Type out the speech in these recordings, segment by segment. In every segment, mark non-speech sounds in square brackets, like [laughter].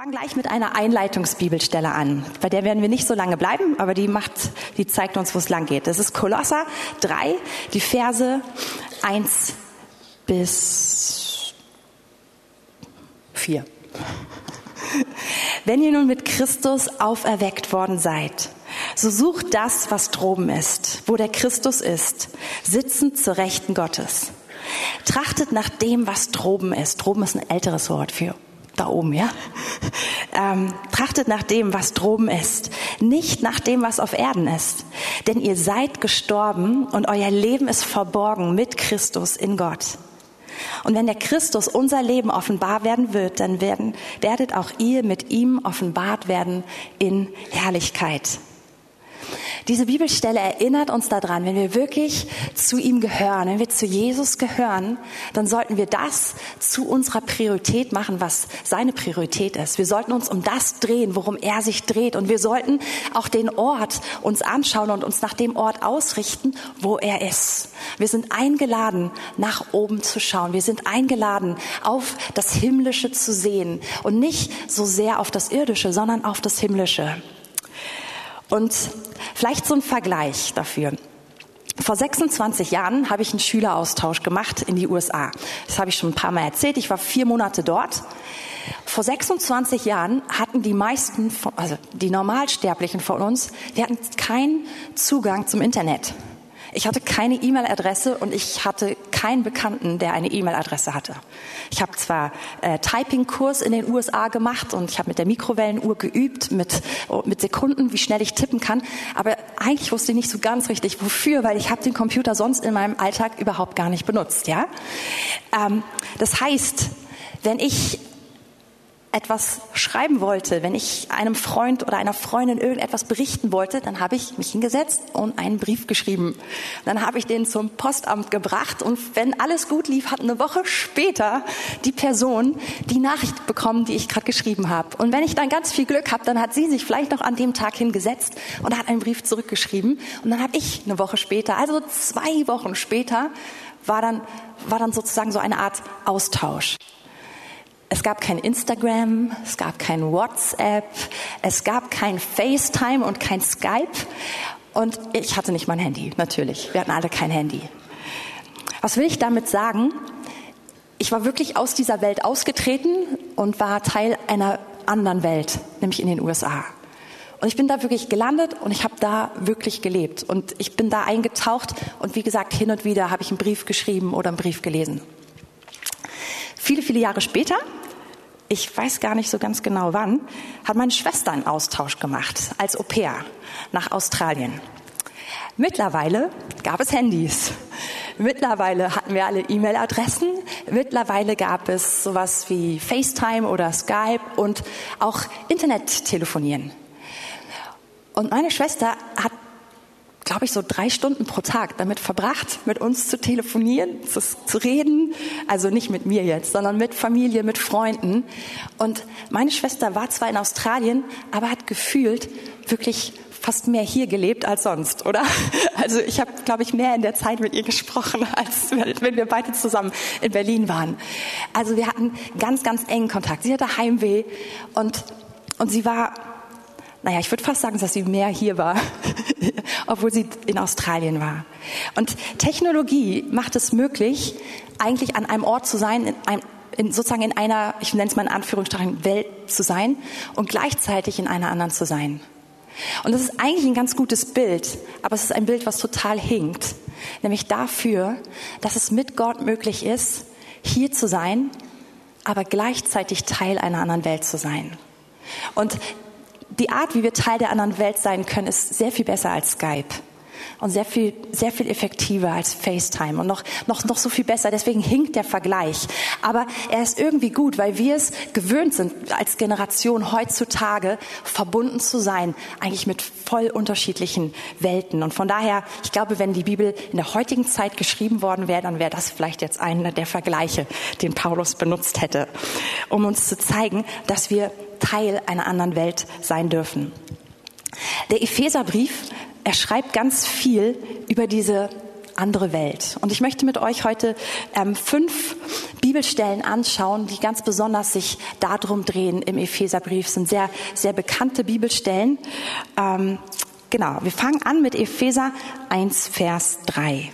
fange gleich mit einer Einleitungsbibelstelle an. Bei der werden wir nicht so lange bleiben, aber die macht, die zeigt uns, wo es lang geht. Das ist Kolosser 3, die Verse 1 bis 4. Wenn ihr nun mit Christus auferweckt worden seid, so sucht das, was droben ist, wo der Christus ist, sitzend zur Rechten Gottes. Trachtet nach dem, was droben ist. Droben ist ein älteres Wort für da oben, ja? Ähm, trachtet nach dem, was droben ist, nicht nach dem, was auf Erden ist. Denn ihr seid gestorben und euer Leben ist verborgen mit Christus in Gott. Und wenn der Christus unser Leben offenbar werden wird, dann werden, werdet auch ihr mit ihm offenbart werden in Herrlichkeit. Diese Bibelstelle erinnert uns daran, wenn wir wirklich zu ihm gehören, wenn wir zu Jesus gehören, dann sollten wir das zu unserer Priorität machen, was seine Priorität ist. Wir sollten uns um das drehen, worum er sich dreht. Und wir sollten auch den Ort uns anschauen und uns nach dem Ort ausrichten, wo er ist. Wir sind eingeladen, nach oben zu schauen. Wir sind eingeladen, auf das Himmlische zu sehen und nicht so sehr auf das Irdische, sondern auf das Himmlische. Und vielleicht so ein Vergleich dafür. Vor 26 Jahren habe ich einen Schüleraustausch gemacht in die USA. Das habe ich schon ein paar Mal erzählt. Ich war vier Monate dort. Vor 26 Jahren hatten die meisten, also die Normalsterblichen von uns, wir hatten keinen Zugang zum Internet. Ich hatte keine E-Mail-Adresse und ich hatte keinen Bekannten, der eine E-Mail-Adresse hatte. Ich habe zwar äh, Typing-Kurs in den USA gemacht und ich habe mit der Mikrowellenuhr geübt, mit, mit Sekunden, wie schnell ich tippen kann, aber eigentlich wusste ich nicht so ganz richtig, wofür, weil ich habe den Computer sonst in meinem Alltag überhaupt gar nicht benutzt. Ja, ähm, Das heißt, wenn ich etwas schreiben wollte, wenn ich einem Freund oder einer Freundin irgendetwas berichten wollte, dann habe ich mich hingesetzt und einen Brief geschrieben. Dann habe ich den zum Postamt gebracht und wenn alles gut lief, hat eine Woche später die Person die Nachricht bekommen, die ich gerade geschrieben habe. Und wenn ich dann ganz viel Glück habe, dann hat sie sich vielleicht noch an dem Tag hingesetzt und hat einen Brief zurückgeschrieben und dann habe ich eine Woche später, also zwei Wochen später, war dann, war dann sozusagen so eine Art Austausch. Es gab kein Instagram, es gab kein WhatsApp, es gab kein FaceTime und kein Skype. Und ich hatte nicht mein Handy, natürlich. Wir hatten alle kein Handy. Was will ich damit sagen? Ich war wirklich aus dieser Welt ausgetreten und war Teil einer anderen Welt, nämlich in den USA. Und ich bin da wirklich gelandet und ich habe da wirklich gelebt. Und ich bin da eingetaucht und wie gesagt, hin und wieder habe ich einen Brief geschrieben oder einen Brief gelesen. Viele, viele Jahre später ich weiß gar nicht so ganz genau wann, hat meine Schwester einen Austausch gemacht als Au pair nach Australien. Mittlerweile gab es Handys. Mittlerweile hatten wir alle E-Mail-Adressen. Mittlerweile gab es sowas wie FaceTime oder Skype und auch Internettelefonieren. Und meine Schwester hat glaube ich, so drei Stunden pro Tag damit verbracht, mit uns zu telefonieren, zu, zu, reden. Also nicht mit mir jetzt, sondern mit Familie, mit Freunden. Und meine Schwester war zwar in Australien, aber hat gefühlt wirklich fast mehr hier gelebt als sonst, oder? [laughs] Also ich habe, glaube ich, mehr in der Zeit mit ihr gesprochen, [laughs] als wenn wir beide zusammen in Berlin waren. Also wir hatten ganz, ganz engen Kontakt. Sie hatte Heimweh und, und sie war naja, ich würde fast sagen, dass sie mehr hier war, [laughs] obwohl sie in Australien war. Und Technologie macht es möglich, eigentlich an einem Ort zu sein, in einem, in, sozusagen in einer, ich nenne es mal in Anführungsstrichen, Welt zu sein und gleichzeitig in einer anderen zu sein. Und das ist eigentlich ein ganz gutes Bild, aber es ist ein Bild, was total hinkt. Nämlich dafür, dass es mit Gott möglich ist, hier zu sein, aber gleichzeitig Teil einer anderen Welt zu sein. Und die Art, wie wir Teil der anderen Welt sein können, ist sehr viel besser als Skype und sehr viel, sehr viel effektiver als FaceTime und noch, noch, noch so viel besser. Deswegen hinkt der Vergleich. Aber er ist irgendwie gut, weil wir es gewöhnt sind, als Generation heutzutage verbunden zu sein, eigentlich mit voll unterschiedlichen Welten. Und von daher, ich glaube, wenn die Bibel in der heutigen Zeit geschrieben worden wäre, dann wäre das vielleicht jetzt einer der Vergleiche, den Paulus benutzt hätte, um uns zu zeigen, dass wir Teil einer anderen Welt sein dürfen. Der Epheserbrief, er schreibt ganz viel über diese andere Welt. Und ich möchte mit euch heute ähm, fünf Bibelstellen anschauen, die ganz besonders sich darum drehen im Epheserbrief. Das sind sehr, sehr bekannte Bibelstellen. Ähm, genau, wir fangen an mit Epheser 1, Vers 3.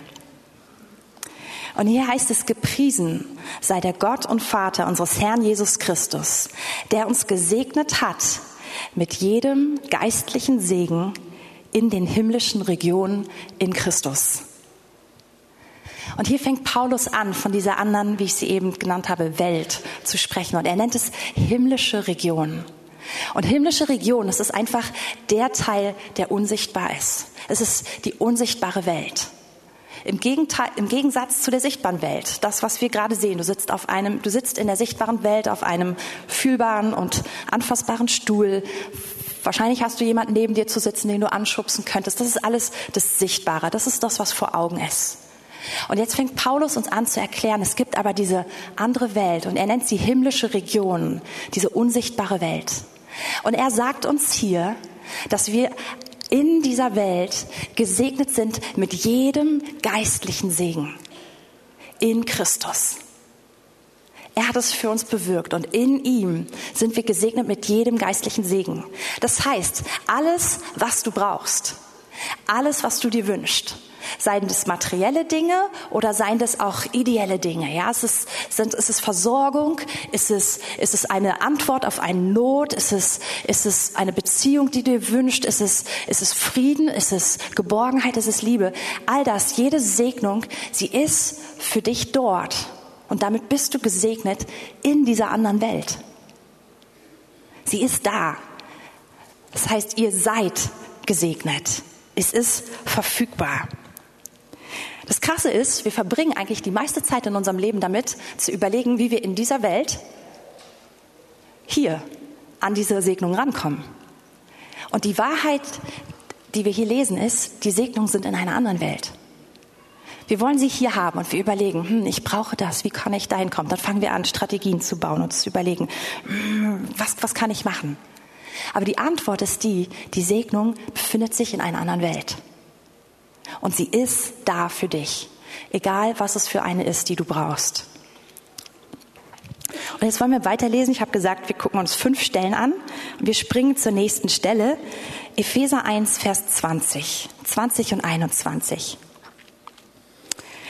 Und hier heißt es, gepriesen sei der Gott und Vater unseres Herrn Jesus Christus, der uns gesegnet hat mit jedem geistlichen Segen in den himmlischen Regionen in Christus. Und hier fängt Paulus an, von dieser anderen, wie ich sie eben genannt habe, Welt zu sprechen. Und er nennt es himmlische Region. Und himmlische Region, das ist einfach der Teil, der unsichtbar ist. Es ist die unsichtbare Welt. Im, Gegenteil, Im Gegensatz zu der sichtbaren Welt, das, was wir gerade sehen, du sitzt, auf einem, du sitzt in der sichtbaren Welt auf einem fühlbaren und anfassbaren Stuhl. Wahrscheinlich hast du jemanden neben dir zu sitzen, den du anschubsen könntest. Das ist alles das Sichtbare. Das ist das, was vor Augen ist. Und jetzt fängt Paulus uns an zu erklären, es gibt aber diese andere Welt und er nennt sie himmlische Region, diese unsichtbare Welt. Und er sagt uns hier, dass wir in dieser Welt gesegnet sind mit jedem geistlichen Segen in Christus. Er hat es für uns bewirkt und in ihm sind wir gesegnet mit jedem geistlichen Segen. Das heißt, alles, was du brauchst, alles, was du dir wünschst, Seien das materielle Dinge oder seien das auch ideelle Dinge? Ja, ist es, sind, ist es Versorgung? Ist es, ist es eine Antwort auf eine Not? Ist es, ist es eine Beziehung, die du dir wünscht? Ist es, ist es Frieden? Ist es Geborgenheit? Ist es Liebe? All das, jede Segnung, sie ist für dich dort. Und damit bist du gesegnet in dieser anderen Welt. Sie ist da. Das heißt, ihr seid gesegnet. Es ist verfügbar. Das Krasse ist, wir verbringen eigentlich die meiste Zeit in unserem Leben damit, zu überlegen, wie wir in dieser Welt hier an diese Segnung rankommen. Und die Wahrheit, die wir hier lesen, ist, die Segnungen sind in einer anderen Welt. Wir wollen sie hier haben und wir überlegen, hm, ich brauche das, wie kann ich dahin kommen? Dann fangen wir an, Strategien zu bauen und zu überlegen, hm, was, was kann ich machen? Aber die Antwort ist die, die Segnung befindet sich in einer anderen Welt. Und sie ist da für dich, egal was es für eine ist, die du brauchst. Und jetzt wollen wir weiterlesen. Ich habe gesagt, wir gucken uns fünf Stellen an und wir springen zur nächsten Stelle. Epheser 1, Vers 20, 20 und 21.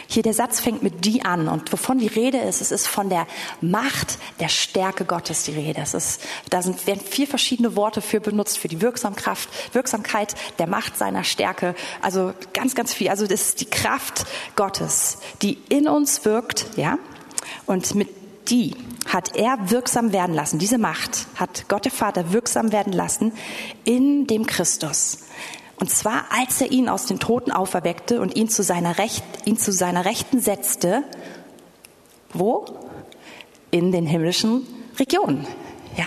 Hier der Satz fängt mit die an und wovon die Rede ist, es ist von der Macht der Stärke Gottes die Rede. Es ist, da sind, werden vier verschiedene Worte für benutzt, für die Wirksamkraft, Wirksamkeit der Macht seiner Stärke. Also ganz, ganz viel. Also das ist die Kraft Gottes, die in uns wirkt, ja. Und mit die hat er wirksam werden lassen. Diese Macht hat Gott der Vater wirksam werden lassen in dem Christus. Und zwar, als er ihn aus den Toten auferweckte und ihn zu seiner, Recht, ihn zu seiner Rechten setzte. Wo? In den himmlischen Regionen. Ja.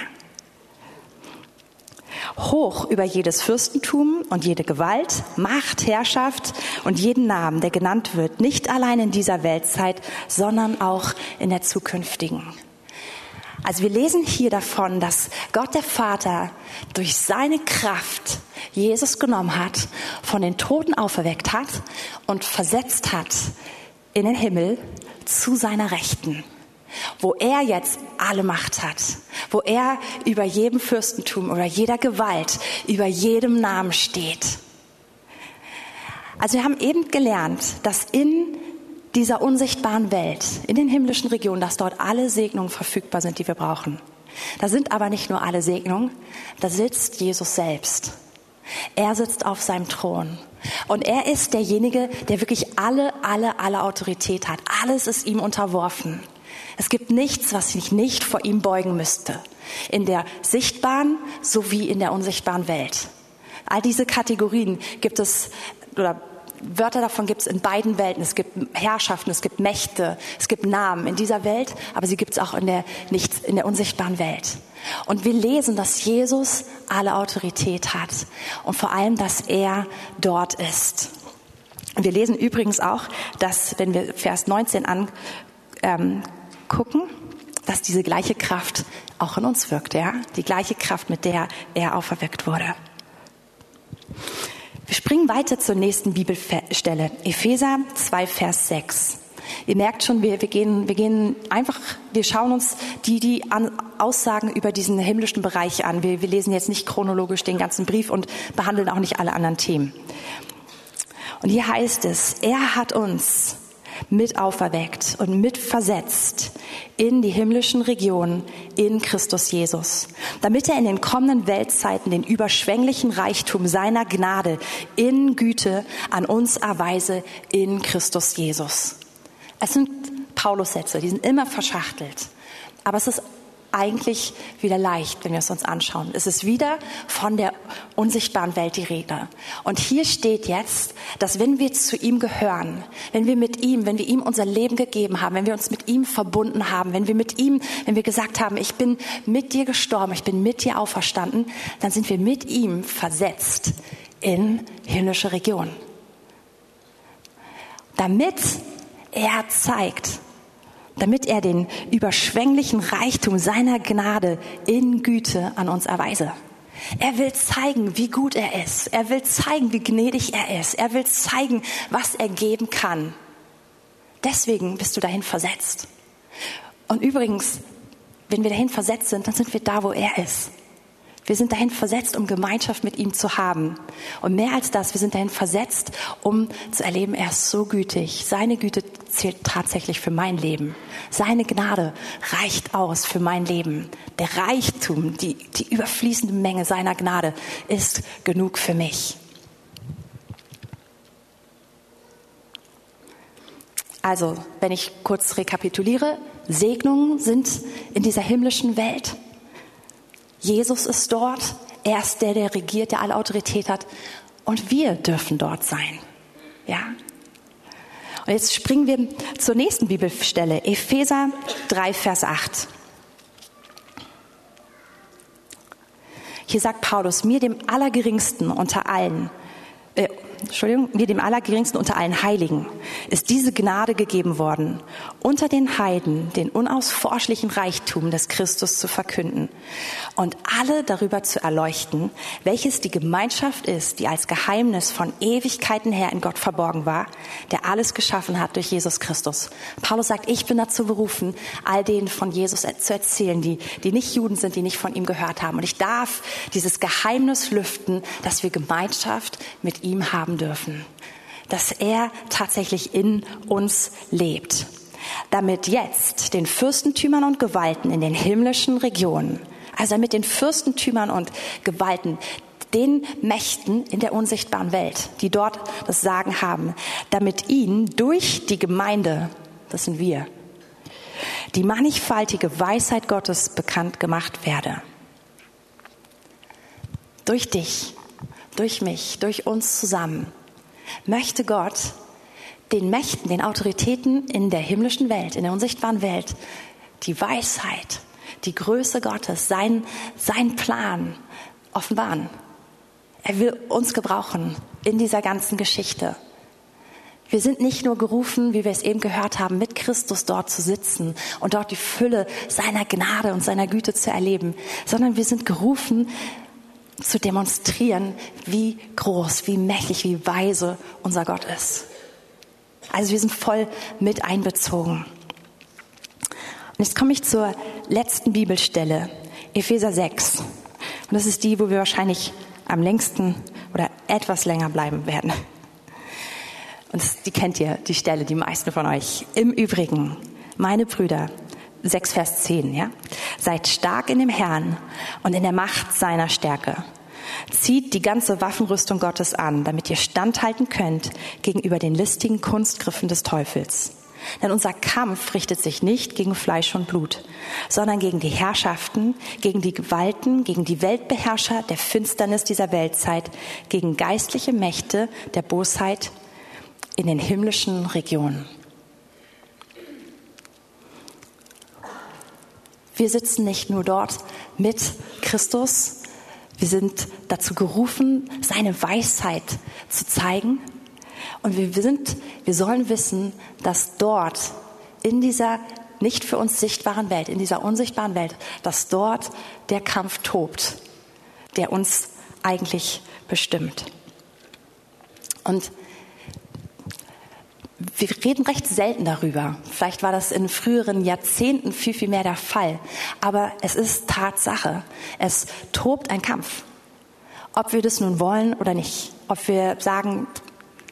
Hoch über jedes Fürstentum und jede Gewalt, Macht, Herrschaft und jeden Namen, der genannt wird, nicht allein in dieser Weltzeit, sondern auch in der zukünftigen. Also wir lesen hier davon, dass Gott der Vater durch seine Kraft Jesus genommen hat, von den Toten auferweckt hat und versetzt hat in den Himmel zu seiner Rechten, wo er jetzt alle Macht hat, wo er über jedem Fürstentum oder jeder Gewalt, über jedem Namen steht. Also wir haben eben gelernt, dass in dieser unsichtbaren Welt, in den himmlischen Regionen, dass dort alle Segnungen verfügbar sind, die wir brauchen. Da sind aber nicht nur alle Segnungen, da sitzt Jesus selbst. Er sitzt auf seinem Thron. Und er ist derjenige, der wirklich alle, alle, alle Autorität hat. Alles ist ihm unterworfen. Es gibt nichts, was sich nicht vor ihm beugen müsste. In der sichtbaren sowie in der unsichtbaren Welt. All diese Kategorien gibt es, oder Wörter davon gibt es in beiden Welten. Es gibt Herrschaften, es gibt Mächte, es gibt Namen in dieser Welt, aber sie gibt es auch in der, nicht, in der unsichtbaren Welt. Und wir lesen, dass Jesus alle Autorität hat und vor allem, dass er dort ist. Und wir lesen übrigens auch, dass, wenn wir Vers 19 angucken, ähm, dass diese gleiche Kraft auch in uns wirkt, ja? Die gleiche Kraft, mit der er auferweckt wurde. Wir springen weiter zur nächsten Bibelstelle. Epheser 2, Vers 6. Ihr merkt schon, wir, wir, gehen, wir gehen einfach, wir schauen uns die, die Aussagen über diesen himmlischen Bereich an. Wir, wir lesen jetzt nicht chronologisch den ganzen Brief und behandeln auch nicht alle anderen Themen. Und hier heißt es, er hat uns mit auferweckt und mit versetzt in die himmlischen Regionen in Christus Jesus, damit er in den kommenden Weltzeiten den überschwänglichen Reichtum seiner Gnade in Güte an uns erweise in Christus Jesus. Es sind Paulus-Sätze, die sind immer verschachtelt. Aber es ist eigentlich wieder leicht, wenn wir es uns anschauen. Es ist wieder von der unsichtbaren Welt die Rede. Und hier steht jetzt, dass wenn wir zu ihm gehören, wenn wir mit ihm, wenn wir ihm unser Leben gegeben haben, wenn wir uns mit ihm verbunden haben, wenn wir mit ihm, wenn wir gesagt haben, ich bin mit dir gestorben, ich bin mit dir auferstanden, dann sind wir mit ihm versetzt in himmlische Regionen. Damit er zeigt, damit er den überschwänglichen Reichtum seiner Gnade in Güte an uns erweise. Er will zeigen, wie gut er ist. Er will zeigen, wie gnädig er ist. Er will zeigen, was er geben kann. Deswegen bist du dahin versetzt. Und übrigens, wenn wir dahin versetzt sind, dann sind wir da, wo er ist. Wir sind dahin versetzt, um Gemeinschaft mit ihm zu haben. Und mehr als das, wir sind dahin versetzt, um zu erleben, er ist so gütig. Seine Güte zählt tatsächlich für mein Leben. Seine Gnade reicht aus für mein Leben. Der Reichtum, die, die überfließende Menge seiner Gnade ist genug für mich. Also, wenn ich kurz rekapituliere, Segnungen sind in dieser himmlischen Welt. Jesus ist dort. Er ist der, der regiert, der alle Autorität hat. Und wir dürfen dort sein. Ja? Und jetzt springen wir zur nächsten Bibelstelle. Epheser 3, Vers 8. Hier sagt Paulus, mir dem Allergeringsten unter allen, äh, Entschuldigung, mir dem Allergeringsten unter allen Heiligen ist diese Gnade gegeben worden, unter den Heiden den unausforschlichen Reichtum des Christus zu verkünden und alle darüber zu erleuchten, welches die Gemeinschaft ist, die als Geheimnis von Ewigkeiten her in Gott verborgen war, der alles geschaffen hat durch Jesus Christus. Paulus sagt, ich bin dazu berufen, all denen von Jesus zu erzählen, die, die nicht Juden sind, die nicht von ihm gehört haben. Und ich darf dieses Geheimnis lüften, dass wir Gemeinschaft mit ihm haben haben dürfen, dass er tatsächlich in uns lebt, damit jetzt den Fürstentümern und Gewalten in den himmlischen Regionen, also mit den Fürstentümern und Gewalten, den Mächten in der unsichtbaren Welt, die dort das Sagen haben, damit ihnen durch die Gemeinde, das sind wir, die mannigfaltige Weisheit Gottes bekannt gemacht werde. Durch dich durch mich, durch uns zusammen, möchte Gott den Mächten, den Autoritäten in der himmlischen Welt, in der unsichtbaren Welt, die Weisheit, die Größe Gottes, sein, sein Plan offenbaren. Er will uns gebrauchen in dieser ganzen Geschichte. Wir sind nicht nur gerufen, wie wir es eben gehört haben, mit Christus dort zu sitzen und dort die Fülle seiner Gnade und seiner Güte zu erleben, sondern wir sind gerufen, zu demonstrieren, wie groß, wie mächtig, wie weise unser Gott ist. Also wir sind voll mit einbezogen. Und jetzt komme ich zur letzten Bibelstelle, Epheser 6. Und das ist die, wo wir wahrscheinlich am längsten oder etwas länger bleiben werden. Und die kennt ihr, die Stelle, die meisten von euch. Im Übrigen, meine Brüder, 6 Vers 10, ja? Seid stark in dem Herrn und in der Macht seiner Stärke. Zieht die ganze Waffenrüstung Gottes an, damit ihr standhalten könnt gegenüber den listigen Kunstgriffen des Teufels. Denn unser Kampf richtet sich nicht gegen Fleisch und Blut, sondern gegen die Herrschaften, gegen die Gewalten, gegen die Weltbeherrscher der Finsternis dieser Weltzeit, gegen geistliche Mächte der Bosheit in den himmlischen Regionen. Wir sitzen nicht nur dort mit Christus, wir sind dazu gerufen, seine Weisheit zu zeigen. Und wir sind, wir sollen wissen, dass dort in dieser nicht für uns sichtbaren Welt, in dieser unsichtbaren Welt, dass dort der Kampf tobt, der uns eigentlich bestimmt. Und wir reden recht selten darüber. Vielleicht war das in früheren Jahrzehnten viel, viel mehr der Fall. Aber es ist Tatsache. Es tobt ein Kampf. Ob wir das nun wollen oder nicht. Ob wir sagen,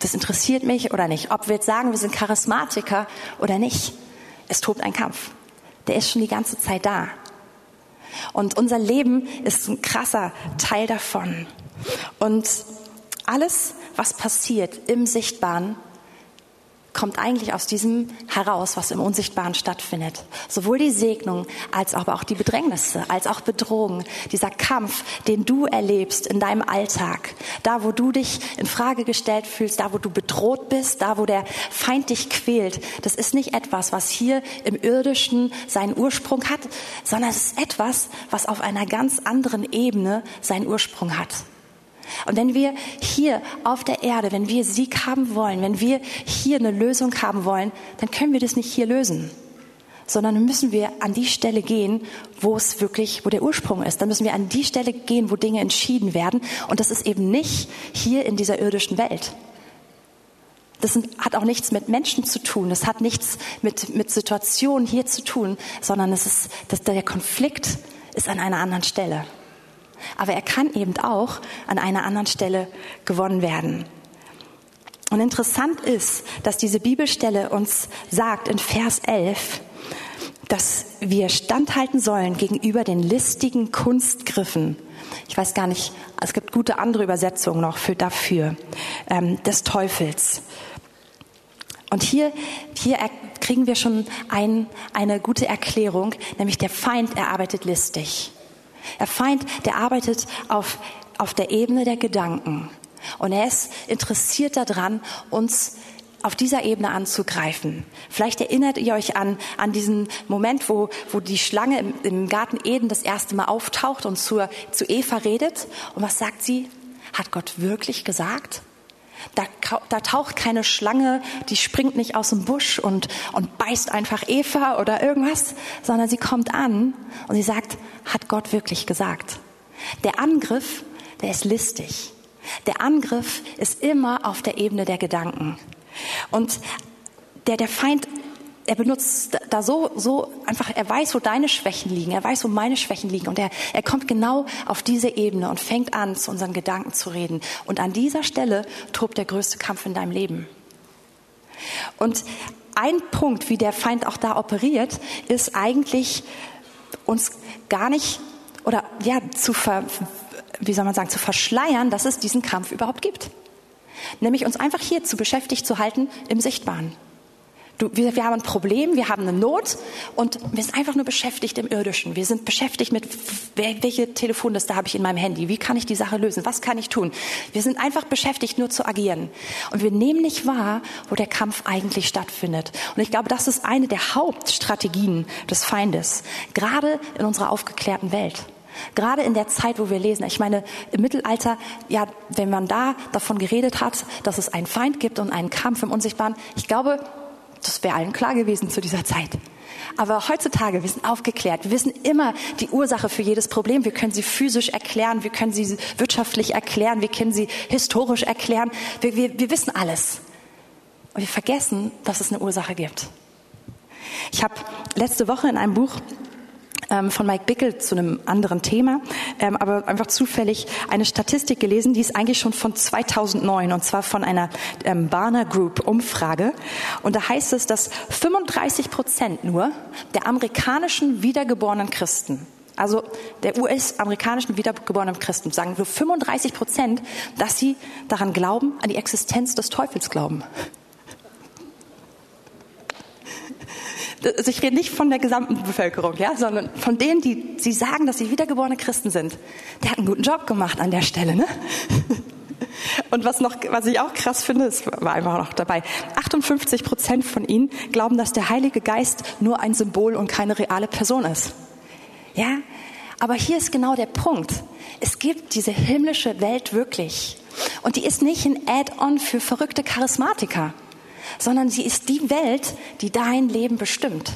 das interessiert mich oder nicht. Ob wir jetzt sagen, wir sind Charismatiker oder nicht. Es tobt ein Kampf. Der ist schon die ganze Zeit da. Und unser Leben ist ein krasser Teil davon. Und alles, was passiert im Sichtbaren, kommt eigentlich aus diesem heraus, was im Unsichtbaren stattfindet. Sowohl die Segnung als aber auch die Bedrängnisse, als auch Bedrohung, dieser Kampf, den du erlebst in deinem Alltag, da wo du dich in Frage gestellt fühlst, da wo du bedroht bist, da wo der Feind dich quält, das ist nicht etwas, was hier im irdischen seinen Ursprung hat, sondern es ist etwas, was auf einer ganz anderen Ebene seinen Ursprung hat. Und wenn wir hier auf der Erde, wenn wir Sieg haben wollen, wenn wir hier eine Lösung haben wollen, dann können wir das nicht hier lösen, sondern müssen wir an die Stelle gehen, wo es wirklich, wo der Ursprung ist. Dann müssen wir an die Stelle gehen, wo Dinge entschieden werden. Und das ist eben nicht hier in dieser irdischen Welt. Das hat auch nichts mit Menschen zu tun. Das hat nichts mit, mit Situationen hier zu tun, sondern es ist, dass der Konflikt ist an einer anderen Stelle. Aber er kann eben auch an einer anderen Stelle gewonnen werden. Und interessant ist, dass diese Bibelstelle uns sagt in Vers 11, dass wir standhalten sollen gegenüber den listigen Kunstgriffen. Ich weiß gar nicht, es gibt gute andere Übersetzungen noch für dafür, ähm, des Teufels. Und hier, hier kriegen wir schon ein, eine gute Erklärung, nämlich der Feind erarbeitet listig. Der Feind, der arbeitet auf, auf der Ebene der Gedanken. Und er ist interessiert daran, uns auf dieser Ebene anzugreifen. Vielleicht erinnert ihr euch an, an diesen Moment, wo, wo die Schlange im, im Garten Eden das erste Mal auftaucht und zur, zu Eva redet. Und was sagt sie? Hat Gott wirklich gesagt? Da, da, taucht keine Schlange, die springt nicht aus dem Busch und, und beißt einfach Eva oder irgendwas, sondern sie kommt an und sie sagt, hat Gott wirklich gesagt? Der Angriff, der ist listig. Der Angriff ist immer auf der Ebene der Gedanken. Und der, der Feind er benutzt da so, so einfach, er weiß, wo deine Schwächen liegen, er weiß, wo meine Schwächen liegen und er, er kommt genau auf diese Ebene und fängt an, zu unseren Gedanken zu reden. Und an dieser Stelle tobt der größte Kampf in deinem Leben. Und ein Punkt, wie der Feind auch da operiert, ist eigentlich uns gar nicht oder ja zu ver, wie soll man sagen, zu verschleiern, dass es diesen Kampf überhaupt gibt. Nämlich uns einfach hier zu beschäftigt zu halten im Sichtbaren. Du, wir, wir haben ein Problem, wir haben eine Not und wir sind einfach nur beschäftigt im Irdischen. Wir sind beschäftigt mit, welche Telefonliste habe ich in meinem Handy? Wie kann ich die Sache lösen? Was kann ich tun? Wir sind einfach beschäftigt, nur zu agieren. Und wir nehmen nicht wahr, wo der Kampf eigentlich stattfindet. Und ich glaube, das ist eine der Hauptstrategien des Feindes, gerade in unserer aufgeklärten Welt. Gerade in der Zeit, wo wir lesen. Ich meine, im Mittelalter, ja, wenn man da davon geredet hat, dass es einen Feind gibt und einen Kampf im Unsichtbaren, ich glaube, das wäre allen klar gewesen zu dieser Zeit. Aber heutzutage, wir sind aufgeklärt. Wir wissen immer die Ursache für jedes Problem. Wir können sie physisch erklären, wir können sie wirtschaftlich erklären, wir können sie historisch erklären. Wir, wir, wir wissen alles. Und wir vergessen, dass es eine Ursache gibt. Ich habe letzte Woche in einem Buch von Mike Bickel zu einem anderen Thema, ähm, aber einfach zufällig eine Statistik gelesen, die ist eigentlich schon von 2009 und zwar von einer ähm, Barner Group Umfrage. Und da heißt es, dass 35 Prozent nur der amerikanischen wiedergeborenen Christen also der US-amerikanischen wiedergeborenen Christen sagen nur 35 Prozent, dass sie daran glauben, an die Existenz des Teufels glauben. Also ich rede nicht von der gesamten Bevölkerung, ja, sondern von denen, die sie sagen, dass sie wiedergeborene Christen sind. Der hat einen guten Job gemacht an der Stelle, ne? [laughs] Und was noch, was ich auch krass finde, es war einfach noch dabei. 58 Prozent von ihnen glauben, dass der Heilige Geist nur ein Symbol und keine reale Person ist. Ja? Aber hier ist genau der Punkt. Es gibt diese himmlische Welt wirklich. Und die ist nicht ein Add-on für verrückte Charismatiker sondern sie ist die Welt, die dein Leben bestimmt.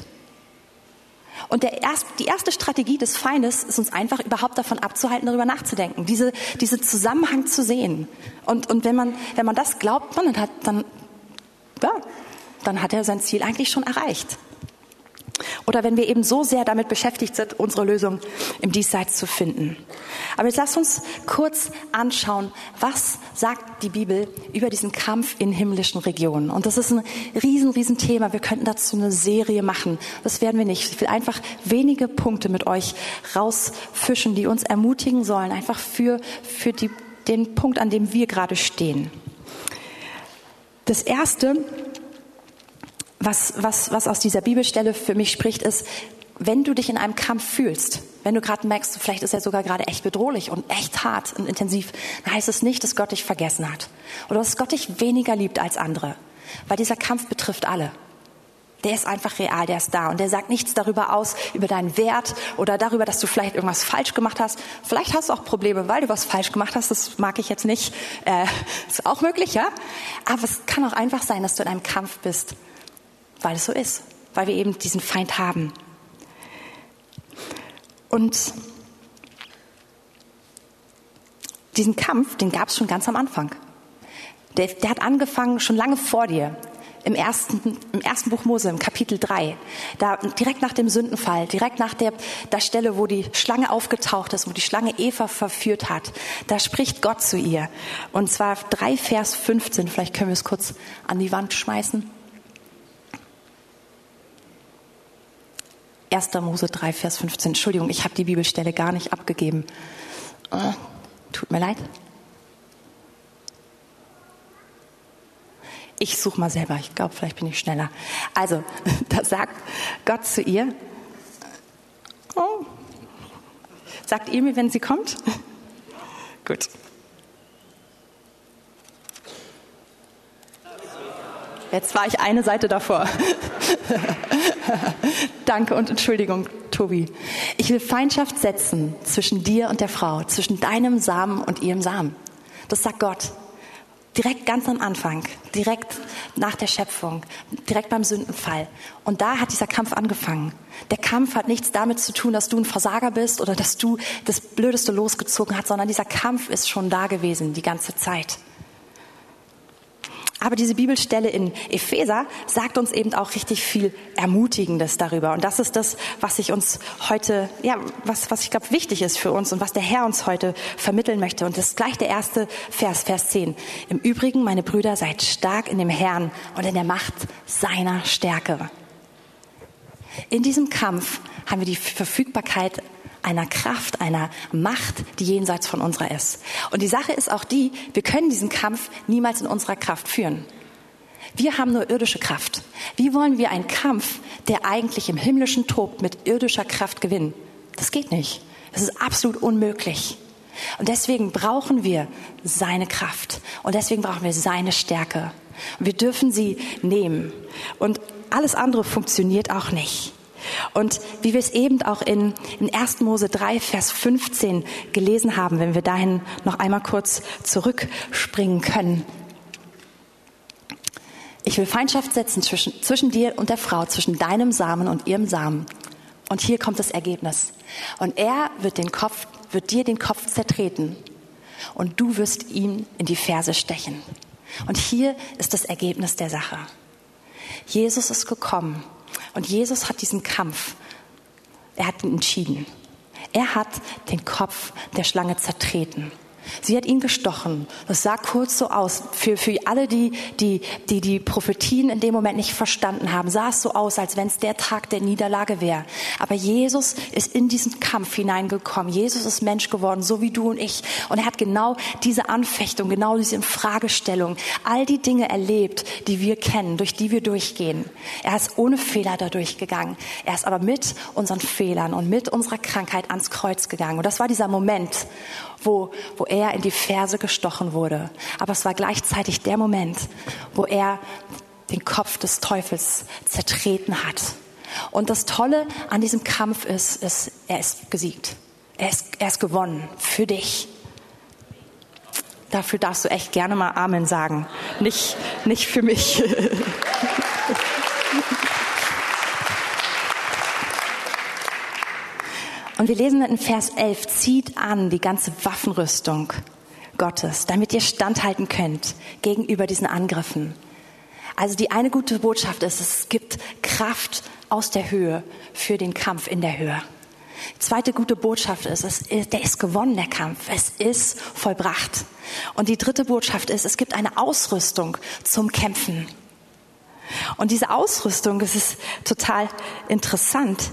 Und erst, die erste Strategie des Feindes ist uns einfach überhaupt davon abzuhalten, darüber nachzudenken, diese, diese Zusammenhang zu sehen. Und, und wenn, man, wenn man das glaubt, man hat, dann, ja, dann hat er sein Ziel eigentlich schon erreicht. Oder wenn wir eben so sehr damit beschäftigt sind, unsere Lösung im Diesseits zu finden. Aber jetzt lasst uns kurz anschauen, was sagt die Bibel über diesen Kampf in himmlischen Regionen. Und das ist ein riesen, riesen Thema. Wir könnten dazu eine Serie machen. Das werden wir nicht. Ich will einfach wenige Punkte mit euch rausfischen, die uns ermutigen sollen, einfach für, für die, den Punkt, an dem wir gerade stehen. Das erste, was, was, was aus dieser Bibelstelle für mich spricht, ist, wenn du dich in einem Kampf fühlst, wenn du gerade merkst, vielleicht ist er sogar gerade echt bedrohlich und echt hart und intensiv, dann heißt es nicht, dass Gott dich vergessen hat oder dass Gott dich weniger liebt als andere, weil dieser Kampf betrifft alle. Der ist einfach real, der ist da und der sagt nichts darüber aus, über deinen Wert oder darüber, dass du vielleicht irgendwas falsch gemacht hast. Vielleicht hast du auch Probleme, weil du was falsch gemacht hast, das mag ich jetzt nicht. Äh, [laughs] ist auch möglich, ja? Aber es kann auch einfach sein, dass du in einem Kampf bist weil es so ist, weil wir eben diesen Feind haben. Und diesen Kampf, den gab es schon ganz am Anfang. Der, der, hat angefangen schon lange vor dir. Im ersten, Im ersten Buch Mose, im Kapitel 3. Da, direkt nach dem Sündenfall, direkt nach der, der Stelle, wo die Schlange aufgetaucht ist, wo die Schlange Eva verführt hat. Da spricht Gott zu ihr. Und zwar 3 Vers 15. Vielleicht können wir es kurz an die Wand schmeißen. 1. Mose 3, Vers 15. Entschuldigung, ich habe die Bibelstelle gar nicht abgegeben. Oh, tut mir leid. Ich suche mal selber, ich glaube, vielleicht bin ich schneller. Also, [laughs] da sagt Gott zu ihr, oh, sagt ihr mir, wenn sie kommt? [laughs] Gut. Jetzt war ich eine Seite davor. [laughs] Danke und Entschuldigung, Tobi. Ich will Feindschaft setzen zwischen dir und der Frau, zwischen deinem Samen und ihrem Samen. Das sagt Gott. Direkt ganz am Anfang, direkt nach der Schöpfung, direkt beim Sündenfall. Und da hat dieser Kampf angefangen. Der Kampf hat nichts damit zu tun, dass du ein Versager bist oder dass du das Blödeste losgezogen hast, sondern dieser Kampf ist schon da gewesen die ganze Zeit. Aber diese Bibelstelle in Epheser sagt uns eben auch richtig viel Ermutigendes darüber. Und das ist das, was ich uns heute, ja, was, was ich glaube wichtig ist für uns und was der Herr uns heute vermitteln möchte. Und das ist gleich der erste Vers, Vers 10. Im Übrigen, meine Brüder, seid stark in dem Herrn und in der Macht seiner Stärke. In diesem Kampf haben wir die Verfügbarkeit einer Kraft, einer Macht, die jenseits von unserer ist. Und die Sache ist auch die, wir können diesen Kampf niemals in unserer Kraft führen. Wir haben nur irdische Kraft. Wie wollen wir einen Kampf, der eigentlich im himmlischen tobt, mit irdischer Kraft gewinnen? Das geht nicht. Das ist absolut unmöglich. Und deswegen brauchen wir seine Kraft. Und deswegen brauchen wir seine Stärke. Und wir dürfen sie nehmen. Und alles andere funktioniert auch nicht. Und wie wir es eben auch in, in 1. Mose 3, Vers 15 gelesen haben, wenn wir dahin noch einmal kurz zurückspringen können. Ich will Feindschaft setzen zwischen, zwischen dir und der Frau, zwischen deinem Samen und ihrem Samen. Und hier kommt das Ergebnis. Und er wird den Kopf, wird dir den Kopf zertreten. Und du wirst ihn in die Ferse stechen. Und hier ist das Ergebnis der Sache. Jesus ist gekommen, und Jesus hat diesen Kampf, er hat ihn entschieden. Er hat den Kopf der Schlange zertreten. Sie hat ihn gestochen. Das sah kurz so aus. Für, für alle, die, die, die die Prophetien in dem Moment nicht verstanden haben, sah es so aus, als wenn es der Tag der Niederlage wäre. Aber Jesus ist in diesen Kampf hineingekommen. Jesus ist Mensch geworden, so wie du und ich. Und er hat genau diese Anfechtung, genau diese Fragestellung, all die Dinge erlebt, die wir kennen, durch die wir durchgehen. Er ist ohne Fehler da durchgegangen. Er ist aber mit unseren Fehlern und mit unserer Krankheit ans Kreuz gegangen. Und das war dieser Moment, wo, wo er in die Ferse gestochen wurde. Aber es war gleichzeitig der Moment, wo er den Kopf des Teufels zertreten hat. Und das Tolle an diesem Kampf ist, ist er ist gesiegt. Er ist, er ist gewonnen für dich. Dafür darfst du echt gerne mal Amen sagen. Nicht, nicht für mich. [laughs] Und wir lesen in Vers 11, zieht an die ganze Waffenrüstung Gottes, damit ihr standhalten könnt gegenüber diesen Angriffen. Also die eine gute Botschaft ist, es gibt Kraft aus der Höhe für den Kampf in der Höhe. Die zweite gute Botschaft ist, es ist, der ist gewonnen, der Kampf. Es ist vollbracht. Und die dritte Botschaft ist, es gibt eine Ausrüstung zum Kämpfen. Und diese Ausrüstung, es ist total interessant.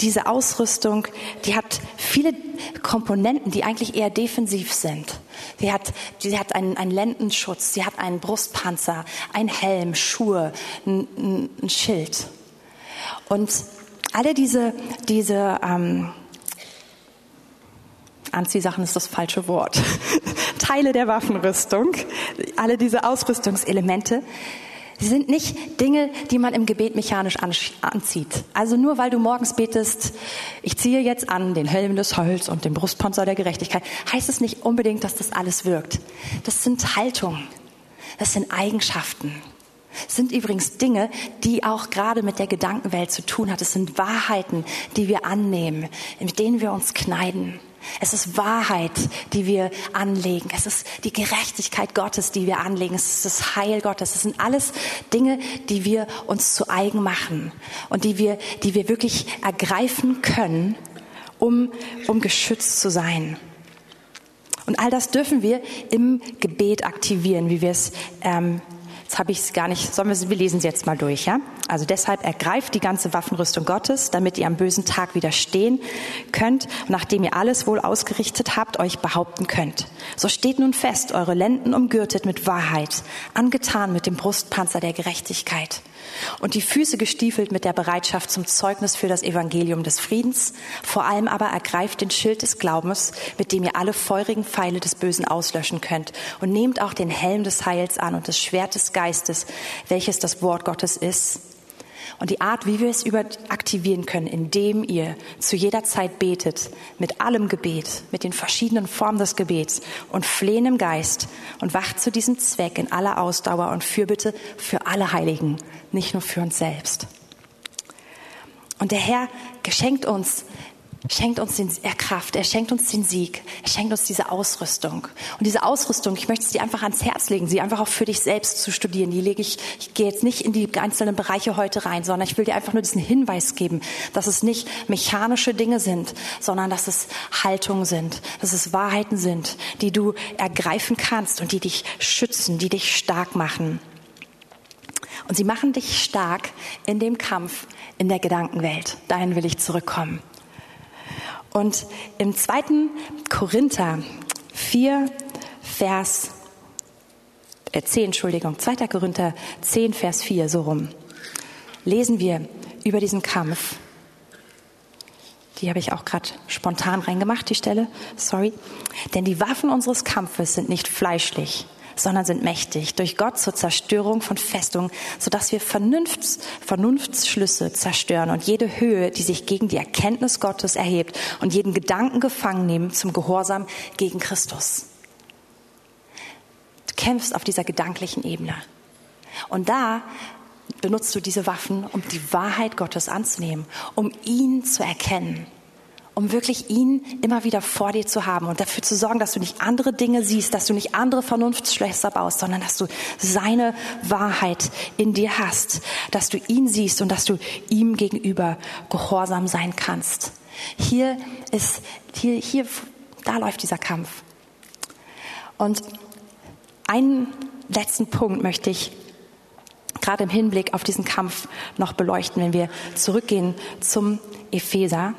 Diese Ausrüstung, die hat viele Komponenten, die eigentlich eher defensiv sind. Sie hat, sie hat einen, einen Lendenschutz, sie hat einen Brustpanzer, einen Helm, Schuhe, ein, ein Schild. Und alle diese, diese ähm, Anziehsachen ist das falsche Wort. [laughs] Teile der Waffenrüstung, alle diese Ausrüstungselemente, sind nicht Dinge, die man im Gebet mechanisch anzieht. Also nur weil du morgens betest, ich ziehe jetzt an den Helm des Holz und den Brustpanzer der Gerechtigkeit, heißt es nicht unbedingt, dass das alles wirkt. Das sind Haltungen, das sind Eigenschaften sind übrigens Dinge, die auch gerade mit der Gedankenwelt zu tun hat. Es sind Wahrheiten, die wir annehmen, mit denen wir uns kneiden. Es ist Wahrheit, die wir anlegen. Es ist die Gerechtigkeit Gottes, die wir anlegen. Es ist das Heil Gottes. Es sind alles Dinge, die wir uns zu eigen machen und die wir, die wir wirklich ergreifen können, um, um geschützt zu sein. Und all das dürfen wir im Gebet aktivieren, wie wir es ähm, Jetzt habe ich es gar nicht, sollen wir, wir lesen es jetzt mal durch, ja? Also deshalb ergreift die ganze Waffenrüstung Gottes, damit ihr am bösen Tag widerstehen könnt, nachdem ihr alles wohl ausgerichtet habt, euch behaupten könnt. So steht nun fest, eure Lenden umgürtet mit Wahrheit, angetan mit dem Brustpanzer der Gerechtigkeit und die Füße gestiefelt mit der Bereitschaft zum Zeugnis für das Evangelium des Friedens. Vor allem aber ergreift den Schild des Glaubens, mit dem ihr alle feurigen Pfeile des Bösen auslöschen könnt. Und nehmt auch den Helm des Heils an und das Schwert des Geistes, welches das Wort Gottes ist. Und die Art, wie wir es über aktivieren können, indem ihr zu jeder Zeit betet, mit allem Gebet, mit den verschiedenen Formen des Gebets und flehen im Geist und wacht zu diesem Zweck in aller Ausdauer und Fürbitte für alle Heiligen, nicht nur für uns selbst. Und der Herr geschenkt uns schenkt uns den, er Kraft, er schenkt uns den Sieg, er schenkt uns diese Ausrüstung. Und diese Ausrüstung, ich möchte es dir einfach ans Herz legen, sie einfach auch für dich selbst zu studieren. Die lege ich, ich gehe jetzt nicht in die einzelnen Bereiche heute rein, sondern ich will dir einfach nur diesen Hinweis geben, dass es nicht mechanische Dinge sind, sondern dass es Haltungen sind, dass es Wahrheiten sind, die du ergreifen kannst und die dich schützen, die dich stark machen. Und sie machen dich stark in dem Kampf in der Gedankenwelt. Dahin will ich zurückkommen. Und im zweiten Korinther 4, Vers äh 10, Entschuldigung, 2. Korinther 10, Vers 4, so rum, lesen wir über diesen Kampf. Die habe ich auch gerade spontan reingemacht, die Stelle. Sorry. Denn die Waffen unseres Kampfes sind nicht fleischlich, sondern sind mächtig durch Gott zur Zerstörung von Festungen, sodass wir Vernunfts, Vernunftsschlüsse zerstören und jede Höhe, die sich gegen die Erkenntnis Gottes erhebt und jeden Gedanken gefangen nehmen zum Gehorsam gegen Christus. Du kämpfst auf dieser gedanklichen Ebene. Und da benutzt du diese Waffen, um die Wahrheit Gottes anzunehmen, um ihn zu erkennen um wirklich ihn immer wieder vor dir zu haben und dafür zu sorgen, dass du nicht andere Dinge siehst, dass du nicht andere Vernunftsschlösser baust, sondern dass du seine Wahrheit in dir hast, dass du ihn siehst und dass du ihm gegenüber gehorsam sein kannst. Hier ist, hier, hier, da läuft dieser Kampf. Und einen letzten Punkt möchte ich gerade im Hinblick auf diesen Kampf noch beleuchten, wenn wir zurückgehen zum Epheser.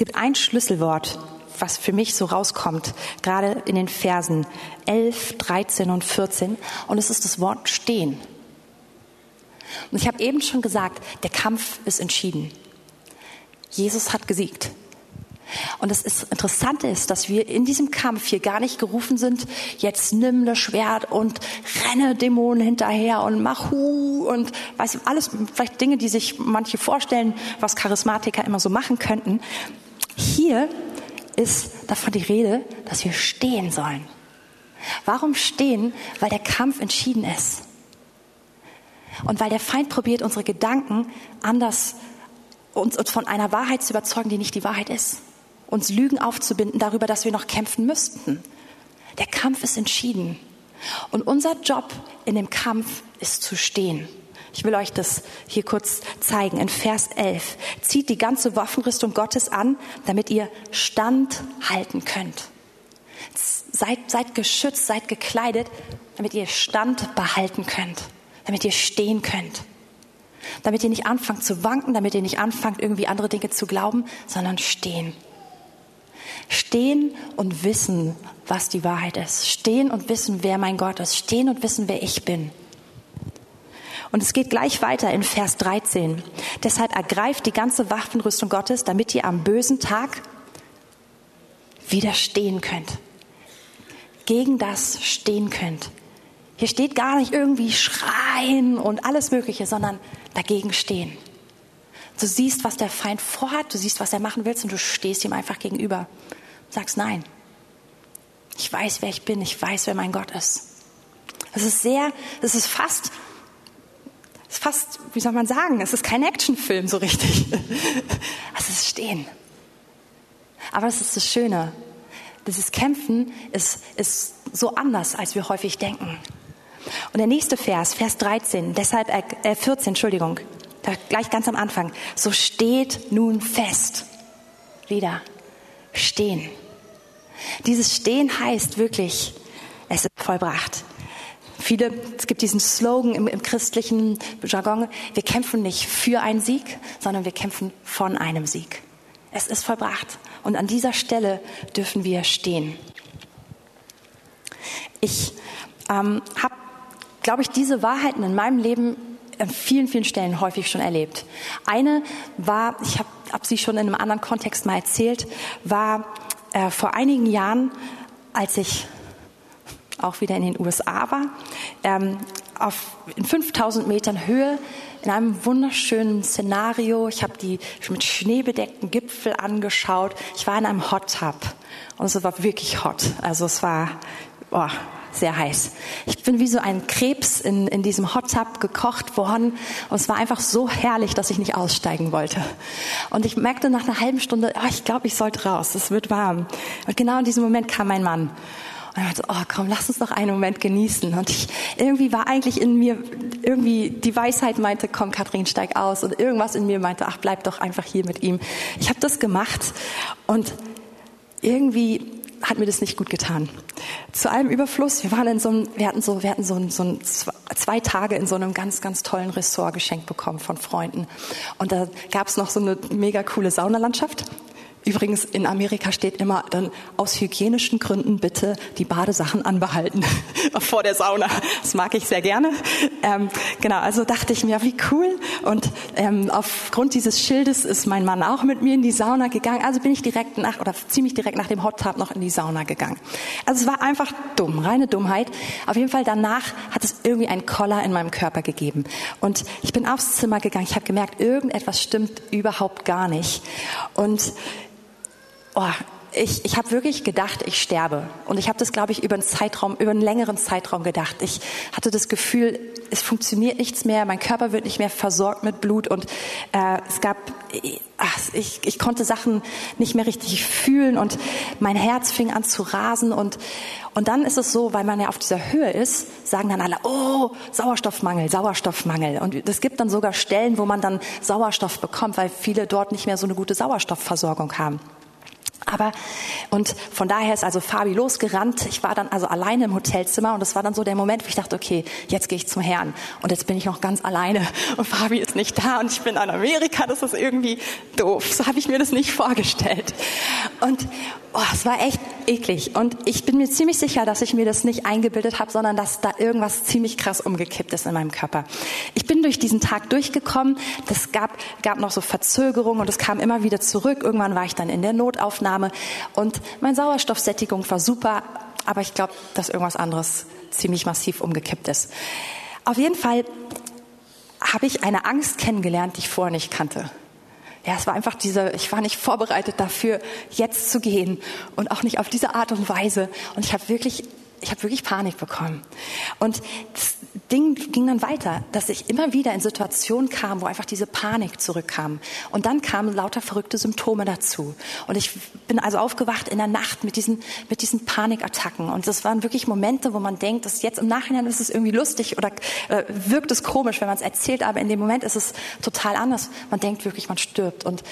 Gibt ein Schlüsselwort, was für mich so rauskommt, gerade in den Versen 11, 13 und 14, und es ist das Wort stehen. Und ich habe eben schon gesagt, der Kampf ist entschieden. Jesus hat gesiegt. Und das Interessante ist, dass wir in diesem Kampf hier gar nicht gerufen sind, jetzt nimm das Schwert und renne Dämonen hinterher und mach hu und weiß alles, vielleicht Dinge, die sich manche vorstellen, was Charismatiker immer so machen könnten. Hier ist davon die Rede, dass wir stehen sollen. Warum stehen? Weil der Kampf entschieden ist. und weil der Feind probiert, unsere Gedanken anders uns, uns von einer Wahrheit zu überzeugen, die nicht die Wahrheit ist. Uns Lügen aufzubinden darüber, dass wir noch kämpfen müssten. Der Kampf ist entschieden. Und unser Job in dem Kampf ist zu stehen. Ich will euch das hier kurz zeigen. In Vers 11. Zieht die ganze Waffenrüstung Gottes an, damit ihr Stand halten könnt. Seid, seid geschützt, seid gekleidet, damit ihr Stand behalten könnt, damit ihr stehen könnt. Damit ihr nicht anfangt zu wanken, damit ihr nicht anfangt, irgendwie andere Dinge zu glauben, sondern stehen. Stehen und wissen, was die Wahrheit ist. Stehen und wissen, wer mein Gott ist. Stehen und wissen, wer ich bin. Und es geht gleich weiter in Vers 13. Deshalb ergreift die ganze Waffenrüstung Gottes, damit ihr am bösen Tag widerstehen könnt. Gegen das stehen könnt. Hier steht gar nicht irgendwie schreien und alles Mögliche, sondern dagegen stehen. Du siehst, was der Feind vorhat, du siehst, was er machen will und du stehst ihm einfach gegenüber. Sagst nein. Ich weiß, wer ich bin, ich weiß, wer mein Gott ist. Es ist sehr, es ist fast ist fast, wie soll man sagen, es ist kein Actionfilm so richtig. [laughs] Es ist Stehen. Aber es ist das Schöne. Dieses Kämpfen ist, ist so anders, als wir häufig denken. Und der nächste Vers, Vers 13, deshalb, äh, 14, Entschuldigung, da gleich ganz am Anfang. So steht nun fest. Wieder. Stehen. Dieses Stehen heißt wirklich, es ist vollbracht. Viele, es gibt diesen Slogan im, im christlichen Jargon, wir kämpfen nicht für einen Sieg, sondern wir kämpfen von einem Sieg. Es ist vollbracht. Und an dieser Stelle dürfen wir stehen. Ich ähm, habe, glaube ich, diese Wahrheiten in meinem Leben an vielen, vielen Stellen häufig schon erlebt. Eine war, ich habe hab sie schon in einem anderen Kontext mal erzählt, war äh, vor einigen Jahren, als ich auch wieder in den USA war, ähm, auf, in 5000 Metern Höhe in einem wunderschönen Szenario. Ich habe die mit Schnee bedeckten Gipfel angeschaut. Ich war in einem Hot Tub und es war wirklich hot. Also es war oh, sehr heiß. Ich bin wie so ein Krebs in, in diesem Hot Tub gekocht worden und es war einfach so herrlich, dass ich nicht aussteigen wollte. Und ich merkte nach einer halben Stunde, oh, ich glaube, ich sollte raus, es wird warm. Und genau in diesem Moment kam mein Mann und er meinte, oh komm, lass uns noch einen Moment genießen. Und ich, irgendwie war eigentlich in mir, irgendwie die Weisheit meinte, komm Kathrin, steig aus. Und irgendwas in mir meinte, ach bleib doch einfach hier mit ihm. Ich habe das gemacht und irgendwie hat mir das nicht gut getan. Zu allem Überfluss, wir waren in so einem, wir hatten so, wir hatten so, ein, so ein, zwei Tage in so einem ganz, ganz tollen Ressort geschenkt bekommen von Freunden. Und da gab es noch so eine mega coole Saunalandschaft. Übrigens, in Amerika steht immer dann aus hygienischen Gründen bitte die Badesachen anbehalten [laughs] vor der Sauna. Das mag ich sehr gerne. Ähm, genau, also dachte ich mir, wie cool. Und ähm, aufgrund dieses Schildes ist mein Mann auch mit mir in die Sauna gegangen. Also bin ich direkt nach oder ziemlich direkt nach dem Hot Tub noch in die Sauna gegangen. Also es war einfach dumm, reine Dummheit. Auf jeden Fall danach hat es irgendwie einen Koller in meinem Körper gegeben. Und ich bin aufs Zimmer gegangen. Ich habe gemerkt, irgendetwas stimmt überhaupt gar nicht. Und oh, ich, ich habe wirklich gedacht, ich sterbe. Und ich habe das, glaube ich, über einen Zeitraum, über einen längeren Zeitraum gedacht. Ich hatte das Gefühl, es funktioniert nichts mehr, mein Körper wird nicht mehr versorgt mit Blut und äh, es gab, ach, ich, ich konnte Sachen nicht mehr richtig fühlen und mein Herz fing an zu rasen und und dann ist es so, weil man ja auf dieser Höhe ist, sagen dann alle, oh, Sauerstoffmangel, Sauerstoffmangel. Und es gibt dann sogar Stellen, wo man dann Sauerstoff bekommt, weil viele dort nicht mehr so eine gute Sauerstoffversorgung haben. Aber und von daher ist also Fabi losgerannt. Ich war dann also alleine im Hotelzimmer und das war dann so der Moment, wo ich dachte, okay, jetzt gehe ich zum Herrn und jetzt bin ich noch ganz alleine [laughs] und Fabi ist nicht da und ich bin in Amerika. Das ist irgendwie doof. So habe ich mir das nicht vorgestellt. Und oh, es war echt eklig und ich bin mir ziemlich sicher, dass ich mir das nicht eingebildet habe, sondern dass da irgendwas ziemlich krass umgekippt ist in meinem Körper. Ich bin durch diesen Tag durchgekommen. Das gab gab noch so Verzögerungen und es kam immer wieder zurück. Irgendwann war ich dann in der Notaufnahme Aufnahme. Und meine Sauerstoffsättigung war super, aber ich glaube, dass irgendwas anderes ziemlich massiv umgekippt ist. Auf jeden Fall habe ich eine Angst kennengelernt, die ich vorher nicht kannte. Ja, es war einfach diese, ich war nicht vorbereitet dafür, jetzt zu gehen und auch nicht auf diese Art und Weise. Und ich habe wirklich ich habe wirklich Panik bekommen. Und das Ding ging dann weiter, dass ich immer wieder in Situationen kam, wo einfach diese Panik zurückkam. Und dann kamen lauter verrückte Symptome dazu. Und ich bin also aufgewacht in der Nacht mit diesen, mit diesen Panikattacken. Und das waren wirklich Momente, wo man denkt, dass jetzt im Nachhinein ist es irgendwie lustig oder äh, wirkt es komisch, wenn man es erzählt. Aber in dem Moment ist es total anders. Man denkt wirklich, man stirbt. Und,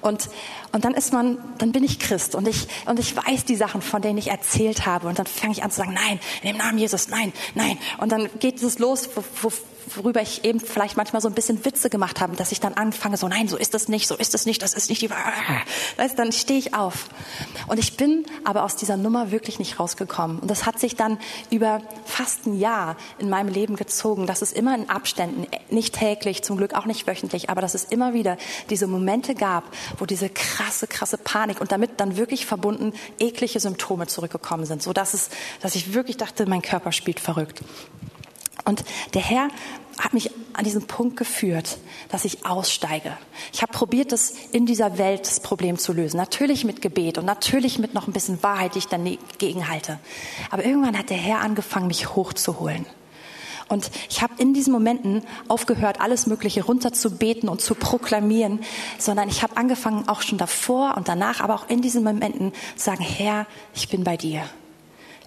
und, und dann ist man, dann bin ich Christ und ich, und ich weiß die Sachen, von denen ich erzählt habe. Und dann fange ich an zu sagen, nein, in dem Namen Jesus, nein, nein. Und dann geht es los, wo, wo, worüber ich eben vielleicht manchmal so ein bisschen Witze gemacht habe, dass ich dann anfange, so nein, so ist das nicht, so ist das nicht, das ist nicht die Wahrheit. Dann stehe ich auf. Und ich bin aber aus dieser Nummer wirklich nicht rausgekommen. Und das hat sich dann über fast ein Jahr in meinem Leben gezogen, dass es immer in Abständen, nicht täglich, zum Glück auch nicht wöchentlich, aber dass es immer wieder diese Momente gab, wo diese krasse, krasse Panik und damit dann wirklich verbunden eklige Symptome zurückgekommen sind, so dass es, dass ich wirklich dachte, mein Körper spielt verrückt. Und der Herr hat mich an diesen Punkt geführt, dass ich aussteige. Ich habe probiert, das in dieser Welt das Problem zu lösen. Natürlich mit Gebet und natürlich mit noch ein bisschen Wahrheit, die ich dagegen halte. Aber irgendwann hat der Herr angefangen, mich hochzuholen. Und ich habe in diesen Momenten aufgehört, alles Mögliche runterzubeten und zu proklamieren, sondern ich habe angefangen, auch schon davor und danach, aber auch in diesen Momenten zu sagen, Herr, ich bin bei dir.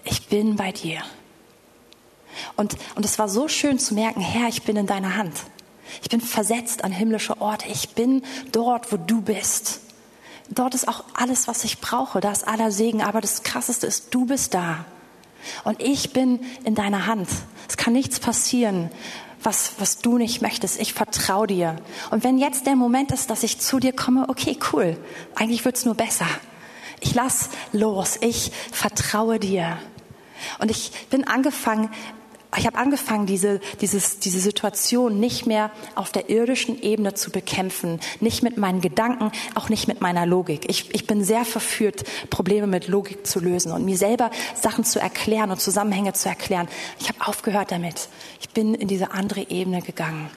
Ich bin bei dir. Und, und es war so schön zu merken, Herr, ich bin in deiner Hand. Ich bin versetzt an himmlische Orte. Ich bin dort, wo du bist. Dort ist auch alles, was ich brauche. Da ist aller Segen. Aber das Krasseste ist, du bist da. Und ich bin in deiner Hand. Es kann nichts passieren, was, was du nicht möchtest. Ich vertraue dir. Und wenn jetzt der Moment ist, dass ich zu dir komme, okay, cool. Eigentlich wird's nur besser. Ich lass los. Ich vertraue dir. Und ich bin angefangen, ich habe angefangen, diese, dieses, diese Situation nicht mehr auf der irdischen Ebene zu bekämpfen, nicht mit meinen Gedanken, auch nicht mit meiner Logik. Ich, ich bin sehr verführt, Probleme mit Logik zu lösen und mir selber Sachen zu erklären und Zusammenhänge zu erklären. Ich habe aufgehört damit. Ich bin in diese andere Ebene gegangen.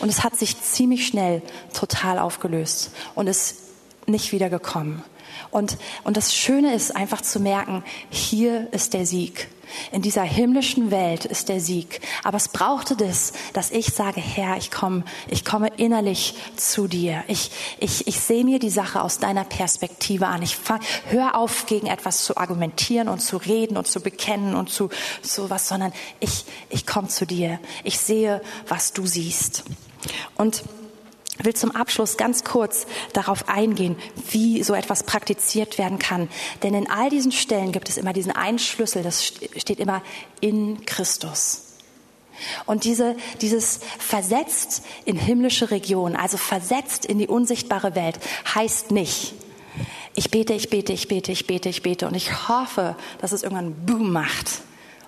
Und es hat sich ziemlich schnell total aufgelöst und ist nicht wiedergekommen. Und, und das Schöne ist einfach zu merken, hier ist der Sieg. In dieser himmlischen Welt ist der Sieg. Aber es brauchte das, dass ich sage, Herr, ich komme, ich komme innerlich zu dir. Ich, ich, ich sehe mir die Sache aus deiner Perspektive an. Ich fang, hör auf, gegen etwas zu argumentieren und zu reden und zu bekennen und zu sowas, sondern ich, ich komme zu dir. Ich sehe, was du siehst. Und will zum Abschluss ganz kurz darauf eingehen, wie so etwas praktiziert werden kann. Denn in all diesen Stellen gibt es immer diesen einen Schlüssel, das steht immer in Christus. Und diese, dieses versetzt in himmlische Regionen, also versetzt in die unsichtbare Welt, heißt nicht, ich bete, ich bete, ich bete, ich bete, ich bete und ich hoffe, dass es irgendwann Boom macht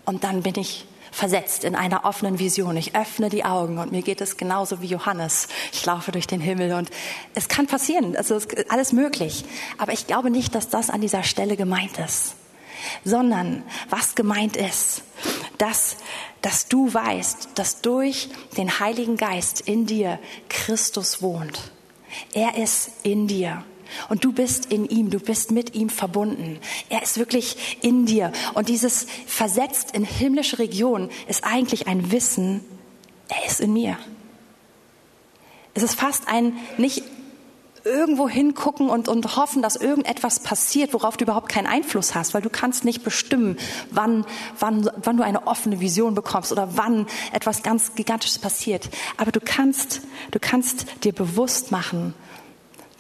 und dann bin ich versetzt in einer offenen Vision. Ich öffne die Augen und mir geht es genauso wie Johannes. Ich laufe durch den Himmel und es kann passieren, also ist alles möglich. Aber ich glaube nicht, dass das an dieser Stelle gemeint ist, sondern was gemeint ist, dass, dass du weißt, dass durch den Heiligen Geist in dir Christus wohnt. Er ist in dir. Und du bist in ihm, du bist mit ihm verbunden. Er ist wirklich in dir. Und dieses versetzt in himmlische Regionen ist eigentlich ein Wissen, er ist in mir. Es ist fast ein nicht irgendwo hingucken und, und hoffen, dass irgendetwas passiert, worauf du überhaupt keinen Einfluss hast, weil du kannst nicht bestimmen, wann, wann, wann du eine offene Vision bekommst oder wann etwas ganz Gigantisches passiert. Aber du kannst, du kannst dir bewusst machen,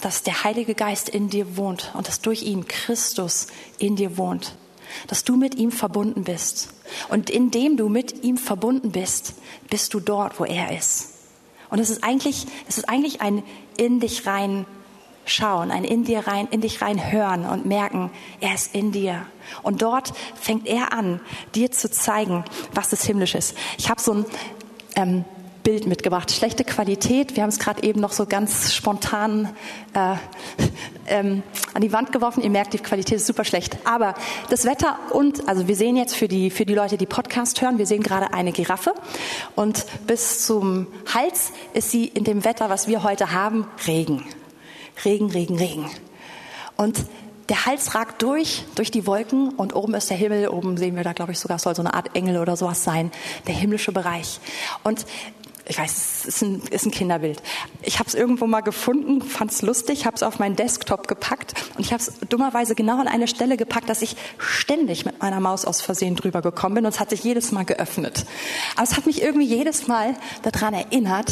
dass der Heilige Geist in dir wohnt und dass durch ihn Christus in dir wohnt. Dass du mit ihm verbunden bist. Und indem du mit ihm verbunden bist, bist du dort, wo er ist. Und es ist eigentlich, es ist eigentlich ein in dich rein schauen, ein in dir rein, in dich rein hören und merken, er ist in dir. Und dort fängt er an, dir zu zeigen, was das Himmlische ist. Ich habe so ein ähm, Bild mitgebracht. Schlechte Qualität. Wir haben es gerade eben noch so ganz spontan äh, [laughs] ähm, an die Wand geworfen. Ihr merkt, die Qualität ist super schlecht. Aber das Wetter und, also wir sehen jetzt für die, für die Leute, die Podcast hören, wir sehen gerade eine Giraffe. Und bis zum Hals ist sie in dem Wetter, was wir heute haben, Regen. Regen, Regen, Regen. Und der Hals ragt durch, durch die Wolken und oben ist der Himmel. Oben sehen wir da, glaube ich, sogar soll so eine Art Engel oder sowas sein, der himmlische Bereich. Und ich weiß, es ist ein, ist ein Kinderbild. Ich habe es irgendwo mal gefunden, fand es lustig, habe es auf meinen Desktop gepackt und ich habe es dummerweise genau an eine Stelle gepackt, dass ich ständig mit meiner Maus aus Versehen drüber gekommen bin und es hat sich jedes Mal geöffnet. Aber es hat mich irgendwie jedes Mal daran erinnert,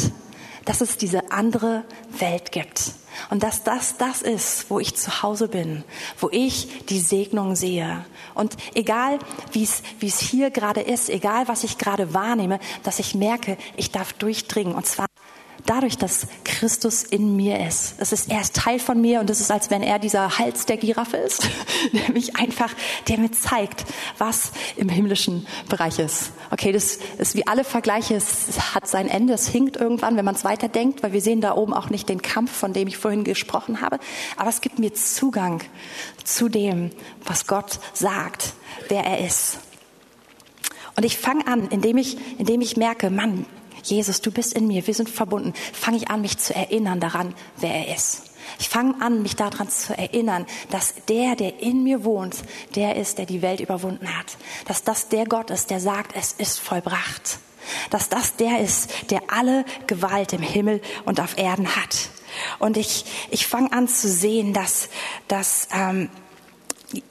dass es diese andere Welt gibt. Und dass das das ist, wo ich zu Hause bin, wo ich die Segnung sehe. Und egal, wie es hier gerade ist, egal, was ich gerade wahrnehme, dass ich merke, ich darf durchdringen. Und zwar dadurch, dass Christus in mir ist. Es ist, er ist Teil von mir und es ist, als wenn er dieser Hals der Giraffe ist, [laughs] der mich einfach, der mir zeigt, was im himmlischen Bereich ist. Okay, das ist wie alle Vergleiche, es hat sein Ende, es hinkt irgendwann, wenn man es weiterdenkt, weil wir sehen da oben auch nicht den Kampf, von dem ich vorhin gesprochen habe, aber es gibt mir Zugang zu dem, was Gott sagt, wer er ist. Und ich fange an, indem ich, indem ich merke, Mann, Jesus, du bist in mir, wir sind verbunden, fange ich an, mich zu erinnern daran, wer er ist. Ich fange an, mich daran zu erinnern, dass der, der in mir wohnt, der ist, der die Welt überwunden hat. Dass das der Gott ist, der sagt, es ist vollbracht. Dass das der ist, der alle Gewalt im Himmel und auf Erden hat. Und ich, ich fange an zu sehen, dass, dass ähm,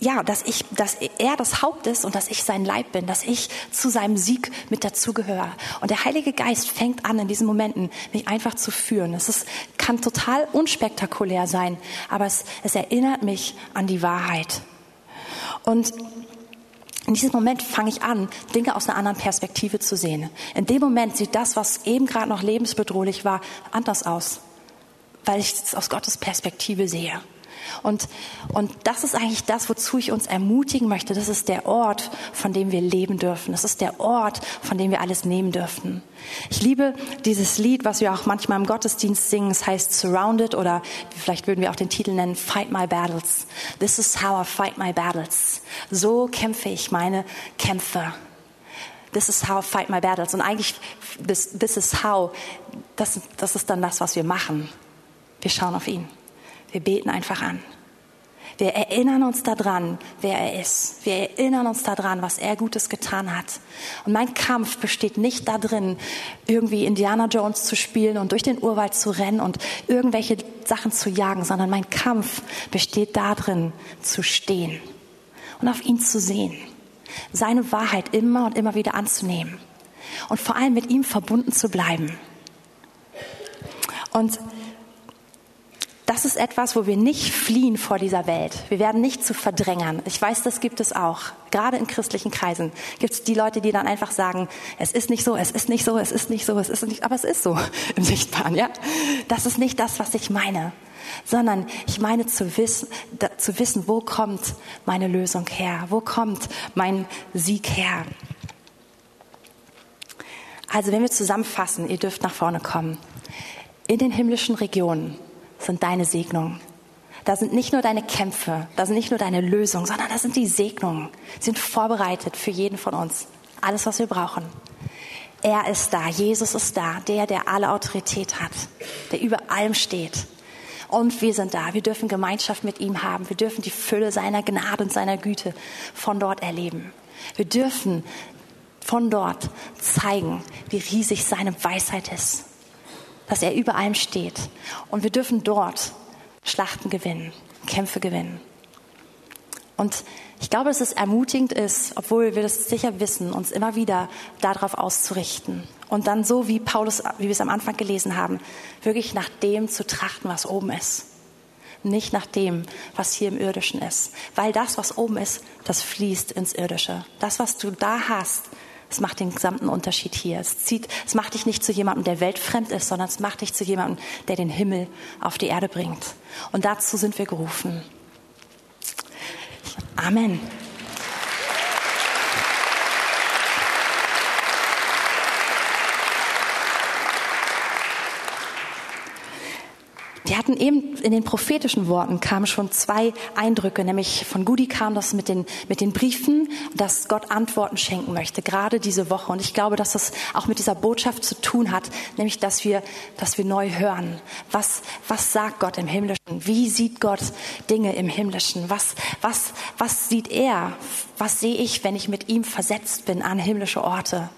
ja, dass ich, dass er das Haupt ist und dass ich sein Leib bin, dass ich zu seinem Sieg mit dazugehöre. Und der Heilige Geist fängt an, in diesen Momenten mich einfach zu führen. Es ist, kann total unspektakulär sein, aber es, es erinnert mich an die Wahrheit. Und in diesem Moment fange ich an, Dinge aus einer anderen Perspektive zu sehen. In dem Moment sieht das, was eben gerade noch lebensbedrohlich war, anders aus, weil ich es aus Gottes Perspektive sehe. Und, und das ist eigentlich das, wozu ich uns ermutigen möchte. Das ist der Ort, von dem wir leben dürfen. Das ist der Ort, von dem wir alles nehmen dürfen. Ich liebe dieses Lied, was wir auch manchmal im Gottesdienst singen. Es heißt Surrounded oder vielleicht würden wir auch den Titel nennen Fight My Battles. This is how I fight my battles. So kämpfe ich meine Kämpfe. This is how I fight my battles. Und eigentlich, this, this is how, das, das ist dann das, was wir machen. Wir schauen auf ihn. Wir beten einfach an. Wir erinnern uns daran, wer er ist. Wir erinnern uns daran, was er Gutes getan hat. Und mein Kampf besteht nicht darin, irgendwie Indiana Jones zu spielen und durch den Urwald zu rennen und irgendwelche Sachen zu jagen, sondern mein Kampf besteht darin, zu stehen und auf ihn zu sehen. Seine Wahrheit immer und immer wieder anzunehmen. Und vor allem mit ihm verbunden zu bleiben. Und das ist etwas, wo wir nicht fliehen vor dieser Welt. Wir werden nicht zu Verdrängern. Ich weiß, das gibt es auch. Gerade in christlichen Kreisen gibt es die Leute, die dann einfach sagen, es ist nicht so, es ist nicht so, es ist nicht so, es ist nicht, aber es ist so [laughs] im Sichtbaren, ja. Das ist nicht das, was ich meine, sondern ich meine zu wissen, da, zu wissen, wo kommt meine Lösung her? Wo kommt mein Sieg her? Also, wenn wir zusammenfassen, ihr dürft nach vorne kommen. In den himmlischen Regionen sind deine Segnungen. Da sind nicht nur deine Kämpfe, da sind nicht nur deine Lösungen, sondern da sind die Segnungen. Sie sind vorbereitet für jeden von uns. Alles, was wir brauchen. Er ist da, Jesus ist da, der, der alle Autorität hat, der über allem steht. Und wir sind da, wir dürfen Gemeinschaft mit ihm haben, wir dürfen die Fülle seiner Gnade und seiner Güte von dort erleben. Wir dürfen von dort zeigen, wie riesig seine Weisheit ist dass er über allem steht. Und wir dürfen dort Schlachten gewinnen, Kämpfe gewinnen. Und ich glaube, dass es ermutigend ist, obwohl wir das sicher wissen, uns immer wieder darauf auszurichten. Und dann so, wie Paulus, wie wir es am Anfang gelesen haben, wirklich nach dem zu trachten, was oben ist. Nicht nach dem, was hier im Irdischen ist. Weil das, was oben ist, das fließt ins Irdische. Das, was du da hast, es macht den gesamten Unterschied hier. Es, zieht, es macht dich nicht zu jemandem, der weltfremd ist, sondern es macht dich zu jemandem, der den Himmel auf die Erde bringt. Und dazu sind wir gerufen. Amen. Ja, hatten eben in den prophetischen Worten kamen schon zwei Eindrücke, nämlich von Gudi kam das mit den, mit den Briefen, dass Gott Antworten schenken möchte, gerade diese Woche. Und ich glaube, dass das auch mit dieser Botschaft zu tun hat, nämlich, dass wir, dass wir neu hören. Was, was sagt Gott im Himmlischen? Wie sieht Gott Dinge im Himmlischen? Was, was, was sieht er? Was sehe ich, wenn ich mit ihm versetzt bin an himmlische Orte?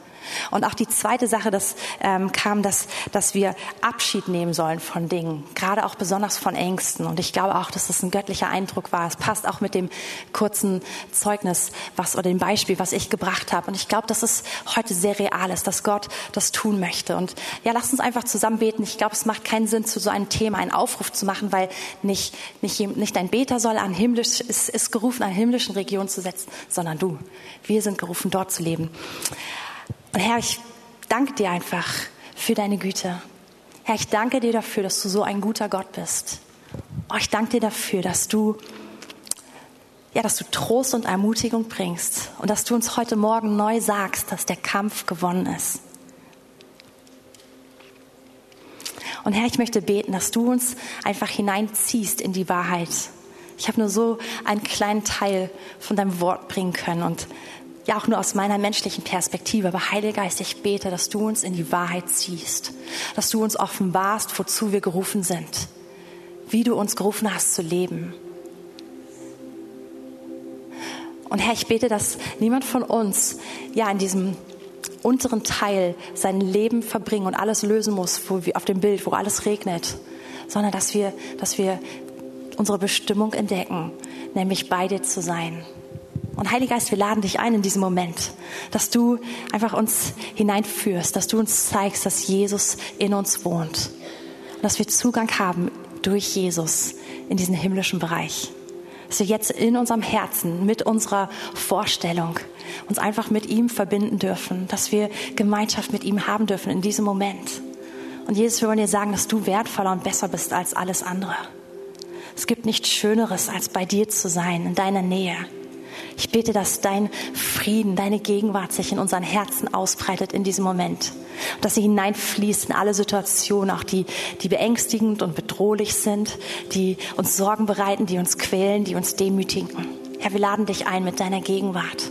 Und auch die zweite Sache, das ähm, kam, dass, dass wir Abschied nehmen sollen von Dingen, gerade auch besonders von Ängsten. Und ich glaube auch, dass das ein göttlicher Eindruck war. Es passt auch mit dem kurzen Zeugnis, was oder dem Beispiel, was ich gebracht habe. Und ich glaube, dass es heute sehr real ist, dass Gott das tun möchte. Und ja, lasst uns einfach zusammen beten. Ich glaube, es macht keinen Sinn, zu so einem Thema einen Aufruf zu machen, weil nicht, nicht, nicht dein Beter soll an himmlisch, ist, ist gerufen, an himmlischen Regionen zu setzen, sondern du. Wir sind gerufen, dort zu leben. Und Herr, ich danke dir einfach für deine Güte. Herr, ich danke dir dafür, dass du so ein guter Gott bist. Oh, ich danke dir dafür, dass du, ja, dass du Trost und Ermutigung bringst und dass du uns heute Morgen neu sagst, dass der Kampf gewonnen ist. Und Herr, ich möchte beten, dass du uns einfach hineinziehst in die Wahrheit. Ich habe nur so einen kleinen Teil von deinem Wort bringen können und ja auch nur aus meiner menschlichen Perspektive, aber Heiliger Geist, ich bete, dass du uns in die Wahrheit ziehst, dass du uns offenbarst, wozu wir gerufen sind, wie du uns gerufen hast zu leben. Und Herr, ich bete, dass niemand von uns ja in diesem unteren Teil sein Leben verbringen und alles lösen muss, wo wir auf dem Bild, wo alles regnet, sondern dass wir, dass wir unsere Bestimmung entdecken, nämlich bei dir zu sein. Und Heiliger Geist, wir laden dich ein in diesem Moment, dass du einfach uns hineinführst, dass du uns zeigst, dass Jesus in uns wohnt. Und dass wir Zugang haben durch Jesus in diesen himmlischen Bereich. Dass wir jetzt in unserem Herzen mit unserer Vorstellung uns einfach mit ihm verbinden dürfen, dass wir Gemeinschaft mit ihm haben dürfen in diesem Moment. Und Jesus, wir wollen dir sagen, dass du wertvoller und besser bist als alles andere. Es gibt nichts Schöneres, als bei dir zu sein, in deiner Nähe. Ich bete, dass dein Frieden, deine Gegenwart sich in unseren Herzen ausbreitet in diesem Moment. Dass sie hineinfließt in alle Situationen, auch die, die beängstigend und bedrohlich sind, die uns Sorgen bereiten, die uns quälen, die uns demütigen. Herr, wir laden dich ein mit deiner Gegenwart.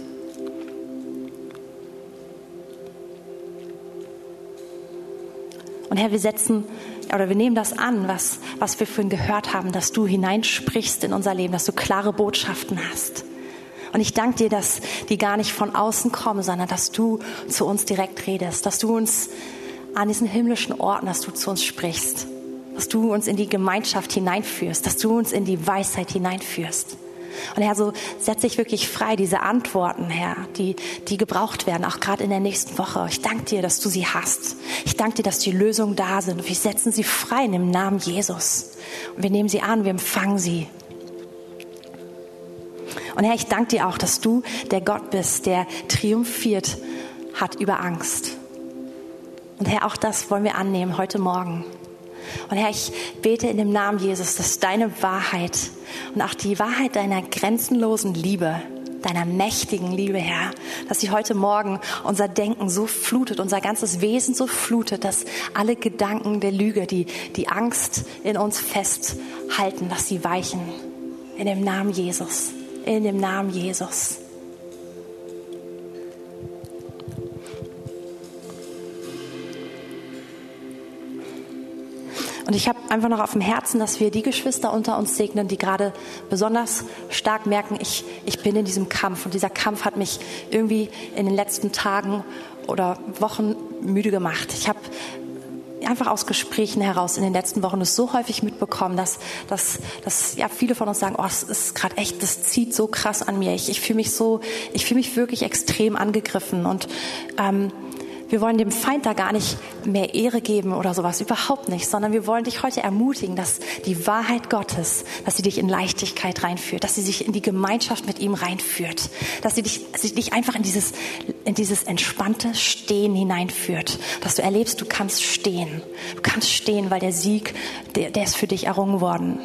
Und Herr, wir setzen oder wir nehmen das an, was, was wir vorhin gehört haben, dass du hineinsprichst in unser Leben, dass du klare Botschaften hast. Und ich danke dir, dass die gar nicht von außen kommen, sondern dass du zu uns direkt redest, dass du uns an diesen himmlischen Orten, dass du zu uns sprichst, dass du uns in die Gemeinschaft hineinführst, dass du uns in die Weisheit hineinführst. Und Herr, so setze ich wirklich frei diese Antworten, Herr, die, die gebraucht werden, auch gerade in der nächsten Woche. Ich danke dir, dass du sie hast. Ich danke dir, dass die Lösungen da sind. Wir setzen sie frei in dem Namen Jesus. Und wir nehmen sie an, wir empfangen sie. Und Herr, ich danke dir auch, dass du der Gott bist, der triumphiert hat über Angst. Und Herr, auch das wollen wir annehmen heute Morgen. Und Herr, ich bete in dem Namen Jesus, dass deine Wahrheit und auch die Wahrheit deiner grenzenlosen Liebe, deiner mächtigen Liebe, Herr, dass sie heute Morgen unser Denken so flutet, unser ganzes Wesen so flutet, dass alle Gedanken der Lüge, die die Angst in uns festhalten, dass sie weichen. In dem Namen Jesus in dem Namen Jesus. Und ich habe einfach noch auf dem Herzen, dass wir die Geschwister unter uns segnen, die gerade besonders stark merken, ich, ich bin in diesem Kampf. Und dieser Kampf hat mich irgendwie in den letzten Tagen oder Wochen müde gemacht. Ich habe einfach aus Gesprächen heraus in den letzten Wochen es so häufig mitbekommen, dass, dass, dass ja, viele von uns sagen, oh, es ist gerade echt, das zieht so krass an mir. Ich, ich fühle mich so, ich fühle mich wirklich extrem angegriffen und ähm, wir wollen dem Feind da gar nicht mehr Ehre geben oder sowas, überhaupt nicht, sondern wir wollen dich heute ermutigen, dass die Wahrheit Gottes, dass sie dich in Leichtigkeit reinführt, dass sie sich in die Gemeinschaft mit ihm reinführt, dass sie dich, sie dich einfach in dieses, in dieses entspannte Stehen hineinführt, dass du erlebst, du kannst stehen. Du kannst stehen, weil der Sieg, der, der ist für dich errungen worden.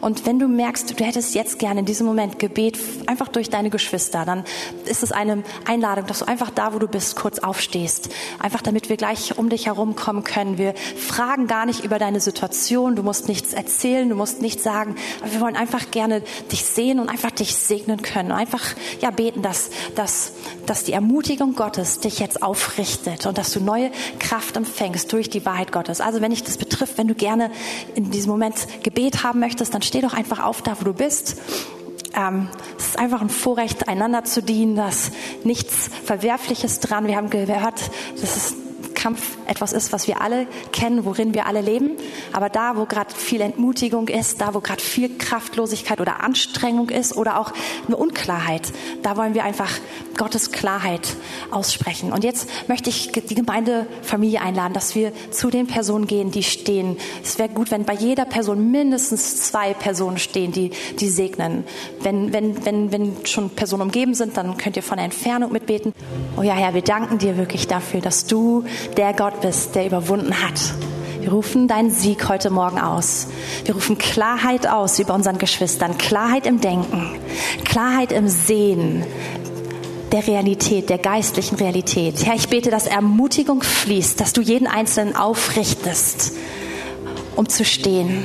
Und wenn du merkst, du hättest jetzt gerne in diesem Moment Gebet einfach durch deine Geschwister, dann ist es eine Einladung, dass du einfach da, wo du bist, kurz aufstehst. Einfach damit wir gleich um dich herum kommen können. Wir fragen gar nicht über deine Situation. Du musst nichts erzählen, du musst nichts sagen. Aber wir wollen einfach gerne dich sehen und einfach dich segnen können. Einfach, ja, beten, dass, dass, dass die Ermutigung Gottes dich jetzt aufrichtet und dass du neue Kraft empfängst durch die Wahrheit Gottes. Also wenn dich das betrifft, wenn du gerne in diesem Moment Gebet haben möchtest, dann steh doch einfach auf da, wo du bist. Ähm, es ist einfach ein Vorrecht, einander zu dienen, da ist nichts Verwerfliches dran. Wir haben gehört, das ist Kampf etwas ist, was wir alle kennen, worin wir alle leben. Aber da, wo gerade viel Entmutigung ist, da, wo gerade viel Kraftlosigkeit oder Anstrengung ist oder auch eine Unklarheit, da wollen wir einfach Gottes Klarheit aussprechen. Und jetzt möchte ich die Gemeindefamilie einladen, dass wir zu den Personen gehen, die stehen. Es wäre gut, wenn bei jeder Person mindestens zwei Personen stehen, die, die segnen. Wenn, wenn, wenn, wenn schon Personen umgeben sind, dann könnt ihr von der Entfernung mitbeten. Oh ja, Herr, wir danken dir wirklich dafür, dass du der Gott bist, der überwunden hat. Wir rufen deinen Sieg heute Morgen aus. Wir rufen Klarheit aus über unseren Geschwistern, Klarheit im Denken, Klarheit im Sehen der Realität, der geistlichen Realität. Herr, ich bete, dass Ermutigung fließt, dass du jeden Einzelnen aufrichtest, um zu stehen